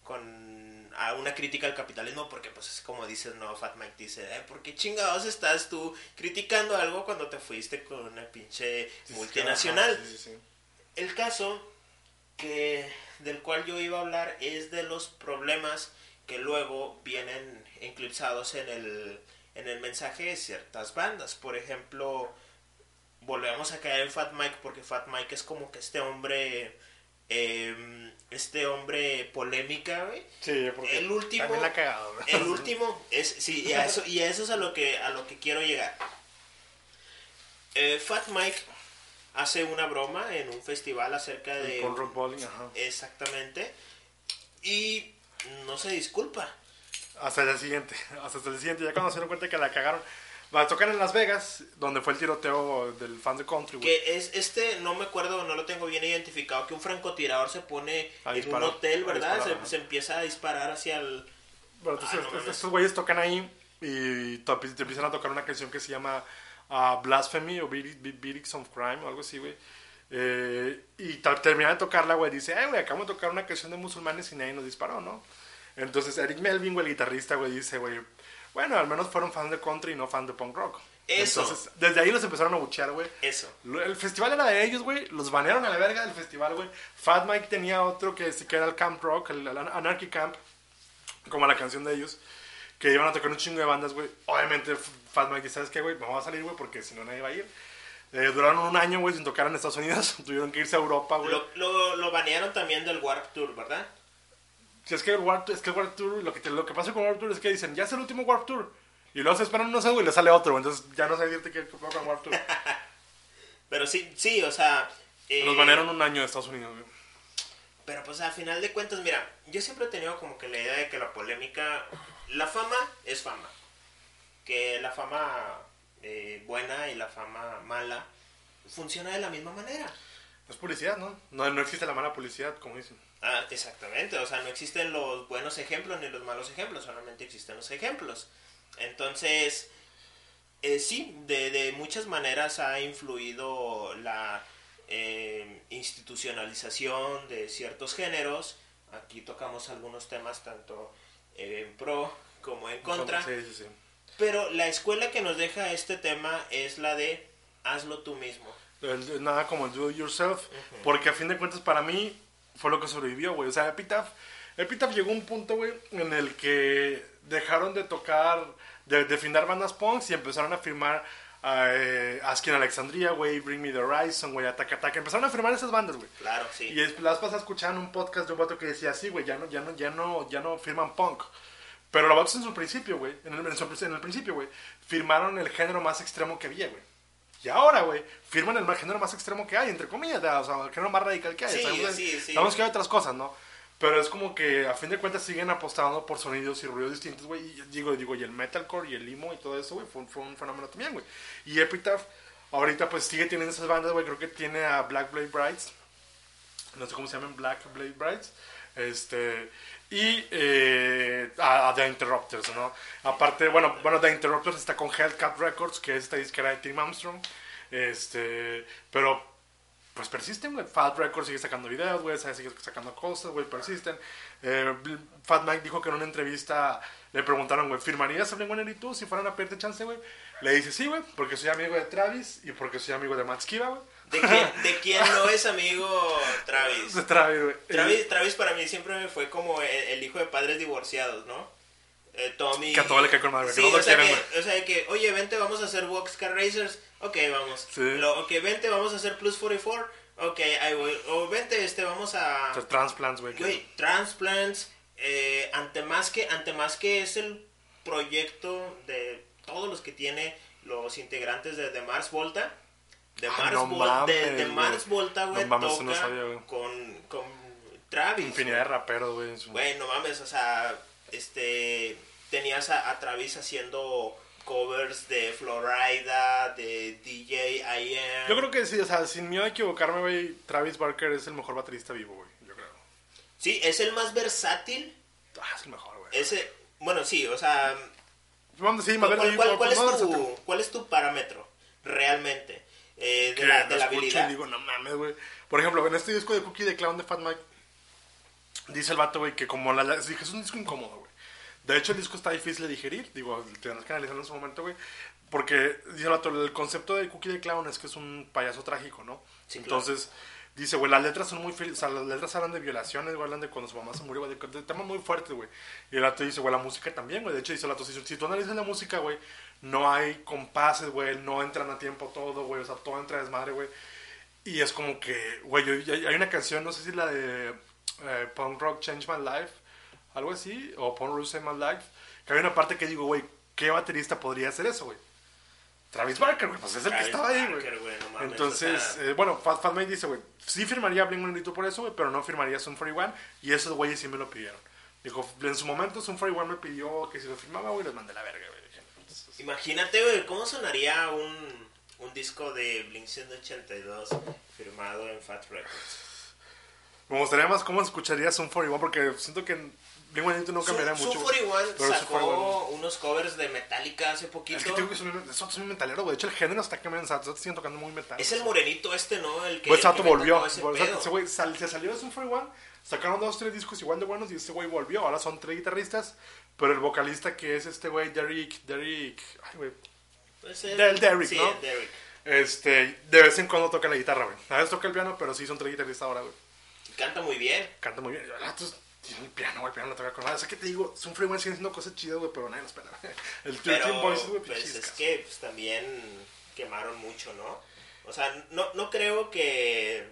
con a una crítica al capitalismo, porque pues es como dices, no, Fat Mike dice, eh, ¿por qué chingados estás tú criticando algo cuando te fuiste con una pinche sí, multinacional? sí, sí. El caso que del cual yo iba a hablar es de los problemas que luego vienen eclipsados en el, en el mensaje de ciertas bandas. Por ejemplo, volvemos a caer en Fat Mike porque Fat Mike es como que este hombre, eh, este hombre polémica, güey. Sí, porque El último- también la ha cagado, güey. El último es sí y a eso y a eso es a lo que a lo que quiero llegar. Eh, Fat Mike hace una broma en un festival acerca de Con rock bowling, ajá. exactamente y no se disculpa. Hasta el siguiente. Hasta el siguiente, ya cuando se dieron cuenta que la cagaron. Va a tocar en Las Vegas, donde fue el tiroteo del fan de country. Que es este, no me acuerdo, no lo tengo bien identificado, que un francotirador se pone A en disparar, un hotel, ¿verdad? disparar, se, se empieza a disparar hacia el... Bueno, entonces, Ah, no estos güeyes tocan ahí y to- te empiezan a tocar una canción que se llama ah, Blasphemy o Beat- Beat- Beatings of Crime o algo así, güey. Eh, y ta- termina de tocarla, güey, dice, ay, güey, acabamos de tocar una canción de musulmanes y nadie nos disparó, ¿no? Entonces Eric Melvin, güey, el guitarrista, güey, dice, güey, bueno, al menos fueron fans de country y no fans de punk rock. Eso. Entonces, desde ahí los empezaron a buchear, güey. Eso. El festival era de ellos, güey. Los banearon a la verga del festival, güey. Fat Mike tenía otro que sí que era el Camp Rock, el, el Anarchy Camp, como la canción de ellos, que iban a tocar un chingo de bandas, güey. Obviamente, Fat Mike, ¿sabes qué, güey? Vamos a salir, güey, porque si no nadie va a ir. Eh, duraron un año, güey, sin tocar en Estados Unidos. Tuvieron que irse a Europa, güey. Lo, lo, lo banearon también del Warp Tour, ¿verdad? Si es que el Warp, es que el Warp Tour, lo que, te- lo que pasa con Warp Tour es que dicen, ya es el último Warp Tour. Y luego se esperan unos güey, y le sale otro. Entonces ya no sé decirte qué pasa con Warp Tour. Pero sí, sí, o sea... eh, Los banearon un año de Estados Unidos, güey. Pero pues al final de cuentas, mira, yo siempre he tenido como que la idea de que la polémica, la fama es fama. Que la fama eh, buena y la fama mala funciona de la misma manera. Es publicidad, ¿no? ¿no? No existe la mala publicidad, como dicen. Ah, exactamente, o sea, no existen los buenos ejemplos ni los malos ejemplos, solamente existen los ejemplos. Entonces, eh, sí, de, de muchas maneras ha influido la eh, institucionalización de ciertos géneros. Aquí tocamos algunos temas tanto en pro como en contra. Sí, sí, sí. Pero la escuela que nos deja este tema es la de hazlo tú mismo. El- nada como el do it yourself. Porque a fin de cuentas, para mí, fue lo que sobrevivió, güey. O sea, Epitaph, Epitaph llegó a un punto, güey, en el que dejaron de tocar, de, de firmar bandas punks y empezaron a firmar eh, Asking Alexandria, güey, Bring Me the Horizon, güey, Attack Attack. Empezaron a firmar esas bandas, güey. Claro, sí. Y es- las pasas escuchaban un podcast de un vato que decía así, güey, ya no, ya no, ya no, ya no firman punk. Pero los vatos en su principio, güey, en el, en su- en el principio, güey, firmaron el género más extremo que había, güey. Y ahora, güey, firman el género más extremo que hay, entre comillas, o sea, el género más radical que hay. Sí, sabemos, sí, sí. sabemos que hay otras cosas, ¿no? Pero es como que a fin de cuentas siguen apostando por sonidos y ruidos distintos, güey. Y digo, digo, y el metalcore y el emo y todo eso, güey, fue, un- fue un fenómeno también, güey. Y Epitaph, ahorita pues sigue teniendo esas bandas, güey. Creo que tiene a Black Blade Brides, no sé cómo se llaman, Black Blade Brides. Este, y eh, a, The Interrupters, ¿no? Aparte, bueno, bueno, The Interrupters está con Hellcat Records, que es esta disquera de Tim Armstrong. Este, pero pues persisten, güey. Fat Records sigue sacando videos, güey, sigue sacando cosas, güey, persisten. Eh, Fat Mike dijo que en una entrevista le preguntaron, güey, ¿firmarías a Blink-182 si fueran a pedirte chance, güey? Le dice, sí, güey, porque soy amigo de Travis y porque soy amigo de Matt Skiba, güey. ¿De quién, ¿De quién no es amigo Travis? De Travis, güey. Travis, Travis para mí siempre me fue como el, el hijo de padres divorciados, ¿no? Eh, Tommy. Que a todo le cae con madre, que Sí, no o, sea que, o sea que, oye, vente, vamos a hacer Boxcar Racers. Ok, vamos. Sí. Lo, ok, vente, vamos a hacer Plus 44. Ok, ahí voy. O vente, este, vamos a. Transplants, Güey, Transplants. Eh, ante más que ante más que es el proyecto de todos los que tiene los integrantes de, de Mars Volta. De Ah, Mars, no Vol- de, mames, de güey. Mars Volta, güey, No mames, toca no sabía, güey. con, con Travis. Infinidad de raperos, güey. Güey, no mames, o sea, este, tenías a, a Travis haciendo covers de Florida, de DJ IAM. Yo creo que sí, o sea, sin miedo a equivocarme, güey, Travis Barker es el mejor baterista vivo, güey. Yo creo. Sí, es el más versátil. Ah, es el mejor, güey. Ese, bueno, sí, o sea, Vamos a decir, más ¿cuál, cuál- cuál es tu. ¿cuál es tu parámetro realmente eh, de la, de la habilidad? y digo, no mames, güey. Por ejemplo, en este disco de Cookie de Clown de Fat Mike, dice el vato, güey, que como la, dije, es un disco incómodo, güey. De hecho, el disco está difícil de digerir, digo, tendrás que analizarlo en su momento, güey. Porque, dice el vato, el concepto de Cookie de Clown es que es un payaso trágico, ¿no? Sí, claro. Entonces, dice, güey, las letras son muy, o sea, las letras hablan de violaciones, güey, hablan de cuando su mamá se murió, güey, de, de temas muy fuertes, güey. Y el vato dice, güey, la música también, güey. De hecho, dice el vato, si, si tú analizas la música, güey, no hay compases, güey, no entran a tiempo todo, güey, o sea, todo entra a desmadre, güey. Y es como que, güey, hay una canción, no sé si la de eh, Punk Rock Change My Life, algo así, o Punk Rock Save My Life, que hay una parte que digo, güey, ¿qué baterista podría hacer eso, güey? Travis Barker, güey, pues es el que Travis estaba ahí, güey. No Entonces, o sea- eh, bueno, Fat, Fat Mike dice, güey, sí firmaría Blink-182 por eso, güey, pero no firmaría Sun 41, y esos güeyes sí me lo pidieron. Dijo, en su momento Sun 41 me pidió que si lo firmaba, güey, les mandé la verga, güey. Imagínate, güey, cómo sonaría un, un disco de Blink 182 firmado en Fat Records. Me gustaría más cómo escucharía Sun 41 porque siento que Blink-182 no cambiaría Sun, mucho. Güey. 41 Pero Sun sacó 41 unos covers de Metallica hace poquito. Es que tengo que son, son metalero, güey. De hecho, el género está cambiando. O sea, siguen tocando muy metal. Es el morenito este, ¿no? El que, Pues Sato volvió. ese ese güey sal- se salió de Sun 41. Sacaron dos, tres discos igual de buenos y ese güey volvió. Ahora son tres guitarristas. Pero el vocalista que es este güey, Derek. Derek. Ay, güey. Pues el- Del Derrick, sí, ¿no? el Derrick. Este, de vez en cuando toca la guitarra, güey. A veces toca el piano, pero sí son tres guitarristas ahora, güey. Y Canta muy bien. Canta muy bien. El vato es- tiene el piano, güey. El piano lo toca con madre. O sea, que te digo, 41 siguen haciendo cosas chidas, güey, pero nadie los pela. El Team Voices, güey, pues es que pues, también quemaron mucho, ¿no? O sea, no, no creo que,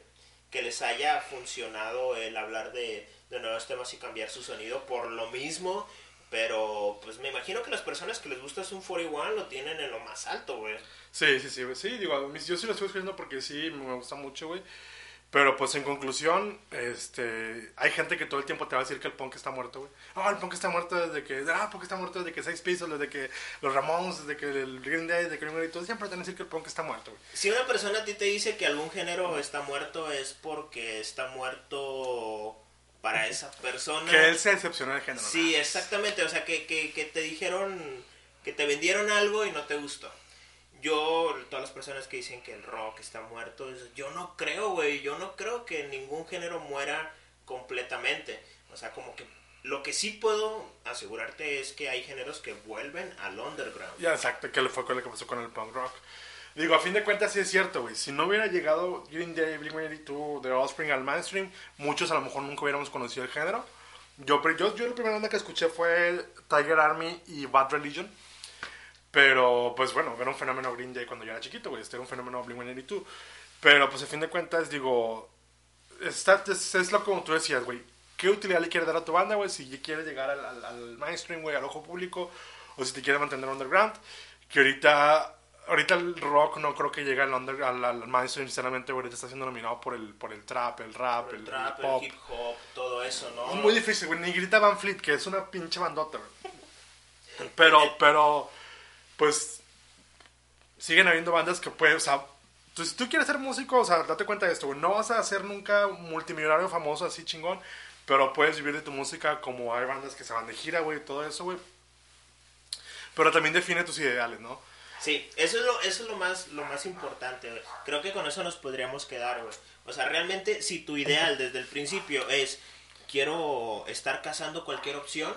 que les haya funcionado el hablar de, de nuevos temas y cambiar su sonido por lo mismo. Pero pues me imagino que las personas que les gusta Sun 41 lo tienen en lo más alto, güey. Sí, sí, sí, güey. Sí, digo, yo sí lo estoy escuchando porque sí, me gusta mucho, güey. Pero pues en conclusión, este, hay gente que todo el tiempo te va a decir que el punk está muerto, güey. Ah, el punk está muerto desde que, ah, el punk está muerto desde que Sex Pistols, desde que los Ramones, desde que el Green Day, desde que el y todo, siempre te van a decir que el punk está muerto, güey. Si una persona a ti te dice que algún género está muerto es porque está muerto para esa persona. Que él se decepcionó del género. Sí, exactamente. O sea, que, que, que te dijeron, que te vendieron algo y no te gustó. Yo, todas las personas que dicen que el rock está muerto, yo no creo, güey. Yo no creo que ningún género muera completamente. O sea, como que lo que sí puedo asegurarte es que hay géneros que vuelven al underground. Ya, exacto, que fue con lo que pasó con el punk rock. Digo, a fin de cuentas sí es cierto, güey. Si no hubiera llegado Green Day, Blink-182, The Offspring al mainstream, muchos a lo mejor nunca hubiéramos conocido el género. Yo, yo, yo la primera banda que escuché fue Tiger Army y Bad Religion. Pero, pues bueno, era un fenómeno Green Day cuando yo era chiquito, güey. Este era un fenómeno Blink-182. Pero, pues a fin de cuentas, digo, está, es, es lo como tú decías, güey. ¿Qué utilidad le quieres dar a tu banda, güey? Si quieres llegar al, al, al mainstream, güey, al ojo público, o si te quieres mantener underground. Que ahorita, ahorita el rock no creo que llegue al, under, al, al mainstream, sinceramente, güey. Ahorita está siendo nominado por el, por el trap, el rap, El el, trap, el pop. el hip hop, todo eso, ¿no? Es muy difícil, güey. Ni grita Van Fleet, que es una pinche bandota, güey. Pero, pero, pues, siguen habiendo bandas que pueden, o sea, tú, si tú quieres ser músico, o sea, date cuenta de esto, güey. No vas a ser nunca multimillonario famoso así chingón, pero puedes vivir de tu música como hay bandas que se van de gira, güey, todo eso, güey. Pero también define tus ideales, ¿no? Sí, eso es lo, eso es lo más, lo más importante, güey. Creo que con eso nos podríamos quedar, güey. O sea, realmente, si tu ideal desde el principio es quiero estar cazando cualquier opción,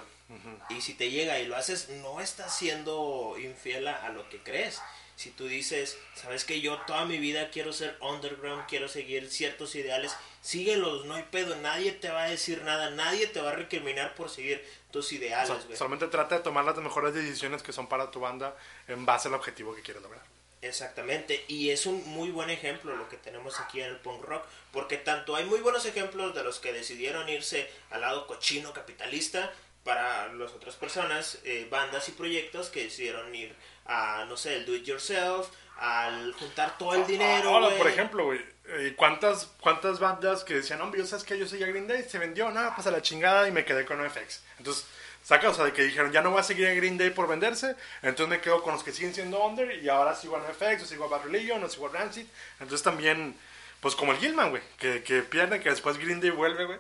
y si te llega y lo haces, no estás siendo infiel a, a lo que crees. Si tú dices, sabes que yo toda mi vida quiero ser underground, quiero seguir ciertos ideales, síguelos, no hay pedo, nadie te va a decir nada, nadie te va a recriminar por seguir tus O ideales, sea, solamente trata de tomar las mejores decisiones que son para tu banda en base al objetivo que quieres lograr. Exactamente, y es un muy buen ejemplo lo que tenemos aquí en el punk rock, porque tanto hay muy buenos ejemplos de los que decidieron irse al lado cochino capitalista para las otras personas, eh, bandas y proyectos que decidieron ir a, no sé, el do it yourself, al juntar todo el dinero. Ahora, güey. por ejemplo, güey, eh, ¿cuántas, ¿cuántas bandas que decían, hombre, yo sabes que yo soy a Green Day, se vendió, nada, pasa la chingada y me quedé con NoFX. Entonces, saca, o sea, de que dijeron, ya no voy a seguir a Green Day por venderse, entonces me quedo con los que siguen siendo under y ahora sigo a NoFX, o sigo a Bad Religion, o sigo a Rancid. Entonces también, pues como el Gilman, güey, que, que pierde, que después Green Day vuelve, güey.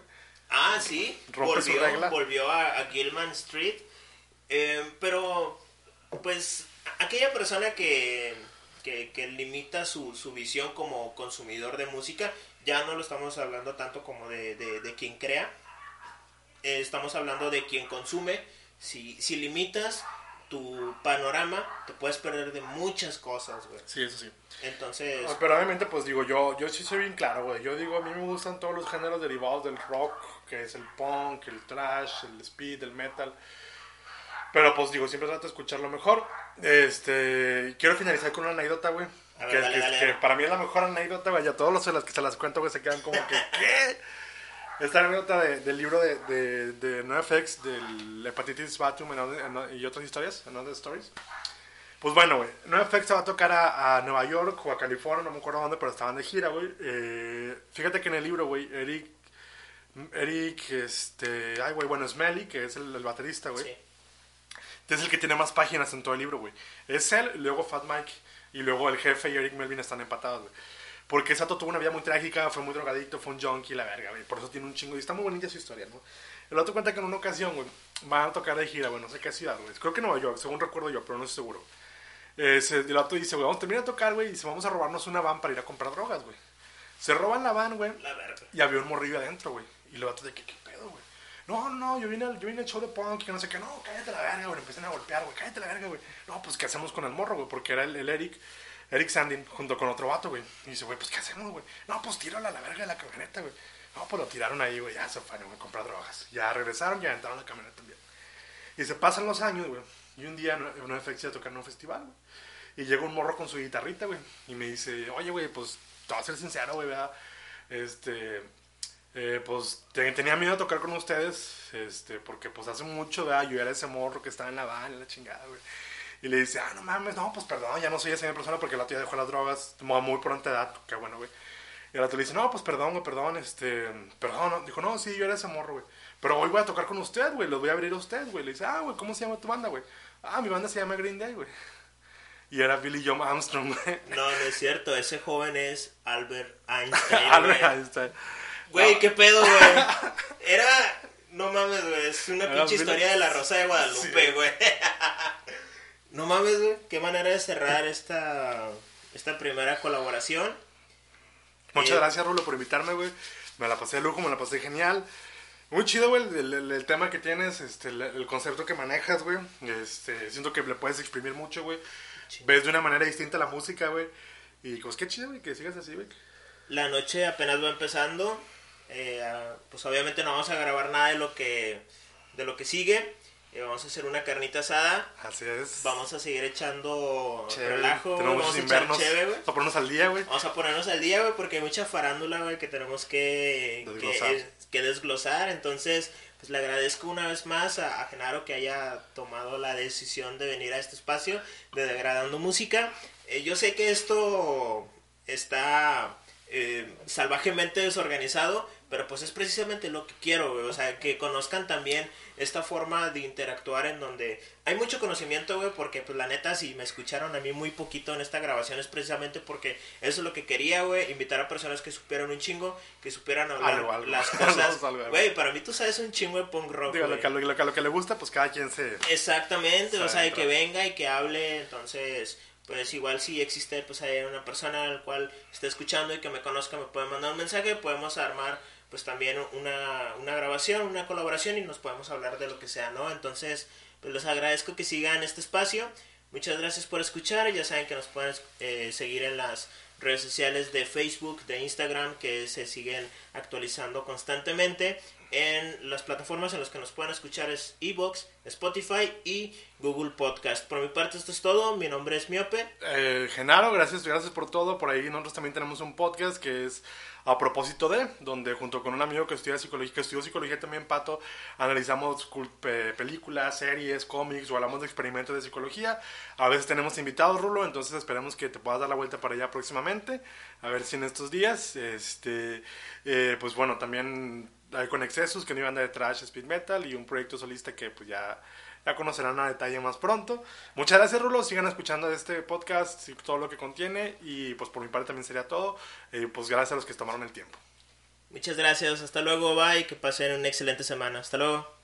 Ah, sí, Rompe su volvió, regla. volvió a, a Gilman Street. Eh, pero, pues, aquella persona que, que, que limita su, su visión como consumidor de música, ya no lo estamos hablando tanto como de, de, de quien crea, Eh, estamos hablando de quien consume. Si, si limitas tu panorama, te puedes perder de muchas cosas, güey. Sí, eso sí. Entonces, Ah, Pero obviamente, pues digo, yo, yo sí soy bien claro, güey. Yo digo, a mí me gustan todos los géneros derivados del rock, que es el punk, el trash, el speed, el metal. Pero pues digo, siempre trato de escuchar lo mejor. Este, quiero finalizar con una anécdota, güey. Ver, Que, dale, que- dale, que dale. para mí es la mejor anécdota, güey. Y a todos los las que se las cuento, güey, se quedan como que, ¿qué? Esta anécdota de- del libro de, de, de NoFX, del hepatitis Batum y otras historias, en other stories. Pues bueno, güey, NoFX se va a tocar a, a Nueva York o a California, no me acuerdo dónde, pero estaban de gira, güey. Eh, fíjate que en el libro, güey, Eric Eric, este, ay, güey, bueno, Smelly, que es el, el baterista, güey. Sí. Es el que tiene más páginas en todo el libro, güey. Es él, luego Fat Mike, y luego el jefe y Eric Melvin están empatados, güey. Porque Sato tuvo una vida muy trágica, fue muy drogadicto, fue un junkie, la verga, güey. Por eso tiene un chingo. Y está muy bonita su historia, ¿no? El otro cuenta que en una ocasión, güey, van a tocar de gira, güey, no sé qué ciudad, güey. Creo que Nueva York, según recuerdo yo, pero no estoy seguro. Eh, se- el otro dice, güey, vamos a terminar de tocar, güey, y dice, vamos a robarnos una van para ir a comprar drogas, güey. Se roban la van, güey, y había un morrillo adentro, güey. Y el vato de que, ¿qué? No, no, yo vine, al, yo vine al show de punk, que no sé qué. No, cállate la verga, güey. Empiezan a golpear, güey. Cállate la verga, güey. No, pues, ¿qué hacemos con el morro, güey? Porque era el, el Eric, Eric Sandin, junto con otro vato, güey. Y dice, güey, pues, ¿qué hacemos, güey? No, pues, tíralo a la verga de la camioneta, güey. No, pues, lo tiraron ahí, güey. Ya se fueron, güey, comprar drogas. Ya regresaron y aventaron la camioneta también. Y se pasan los años, güey. Y un día, en una efectiva a tocar en un festival, güey. Y llega un morro con su guitarrita, güey. Y me dice, oye, güey, pues, te voy a ser sincero, güey, ¿verdad? Este, eh, pues, te- tenía miedo de tocar con ustedes, este, porque, pues, hace mucho, ¿verdad? Yo era ese morro que estaba en la van, en la chingada, güey. Y le dice, ah, no mames, no, pues, perdón, ya no soy esa misma persona porque la tía dejó las drogas a muy pronta edad, qué bueno, güey. Y el otro le dice, no, pues, perdón, güey, perdón, este, perdón. no. Dijo, no, sí, yo era ese morro, güey. Pero hoy voy a tocar con usted, güey, los voy a abrir a usted, güey. Le dice, ah, güey, ¿cómo se llama tu banda, güey? Ah, mi banda se llama Green Day, güey. Y era Billy Joe Armstrong, güey. No, no es cierto. Ese joven es Albert Einstein. Albert. Einstein. Güey, No. qué pedo, güey. Era. No mames, güey. Es una Era pinche historia de la Rosa de Guadalupe, Sí. güey. No mames, güey. Qué manera de cerrar esta. Esta primera colaboración. Muchas Eh, gracias, Rulo, por invitarme, güey. Me la pasé de lujo, me la pasé genial. Muy chido, güey, el, el- el tema que tienes, este, el, el concepto que manejas, güey. Este, siento que le puedes exprimir mucho, güey. Ves de una manera distinta la música, güey. Y pues qué chido, güey, que sigas así, güey. La noche apenas va empezando. Eh, pues obviamente no vamos a grabar nada de lo que. De lo que sigue. Eh, vamos a hacer una carnita asada. Así es. Vamos a seguir echando Chévere. relajo. Tenemos Vamos a invernos. Vamos a ponernos al día, güey. Vamos a ponernos al día, güey, porque hay mucha farándula, güey, que tenemos que Desglosar. que, que desglosar. Entonces, pues le agradezco una vez más a, a Genaro que haya tomado la decisión de venir a este espacio de Degradando Música. Eh, yo sé que esto está eh, salvajemente desorganizado, pero pues es precisamente lo que quiero, güey. O sea, que conozcan también esta forma de interactuar en donde hay mucho conocimiento, güey, porque pues la neta, si me escucharon a mí muy poquito en esta grabación es precisamente porque eso es lo que quería, güey, invitar a personas que supieran un chingo, que supieran hablar Algo, algo. las cosas. Güey, para mí tú sabes un chingo de punk rock, Digo, lo que, lo, que- lo que le gusta, pues cada quien se... Exactamente, o sea, que venga y que hable, entonces, pues igual si existe, pues hay una persona al cual esté escuchando y que me conozca, me puede mandar un mensaje, podemos armar, pues también una, una grabación, una colaboración y nos podemos hablar de lo que sea, ¿no? Entonces, pues les agradezco que sigan este espacio, muchas gracias por escuchar, ya saben que nos pueden eh, seguir en las redes sociales de Facebook, de Instagram, que se siguen actualizando constantemente. En las plataformas en las que nos pueden escuchar es Evox, Spotify y Google Podcast. Por mi parte esto es todo. Mi nombre es Miope. Eh, Genaro, gracias, gracias por todo. Por ahí nosotros también tenemos un podcast que es a propósito de, donde junto con un amigo que estudia psicología, que estudió psicología también, Pato, analizamos cul- pe- películas, series, cómics o hablamos de experimentos de psicología. A veces tenemos invitados, Rulo, entonces esperemos que te puedas dar la vuelta para allá próximamente. A ver si en estos días, este, eh, pues bueno, también hay con Excesos, que mi banda de trash speed metal y un proyecto solista que pues ya ya conocerán a detalle más pronto. Muchas gracias, Rulo. Sigan escuchando este podcast y todo lo que contiene. Y pues por mi parte también sería todo. Eh, pues gracias a los que tomaron el tiempo. Muchas gracias. Hasta luego. Bye. Que pasen una excelente semana. Hasta luego.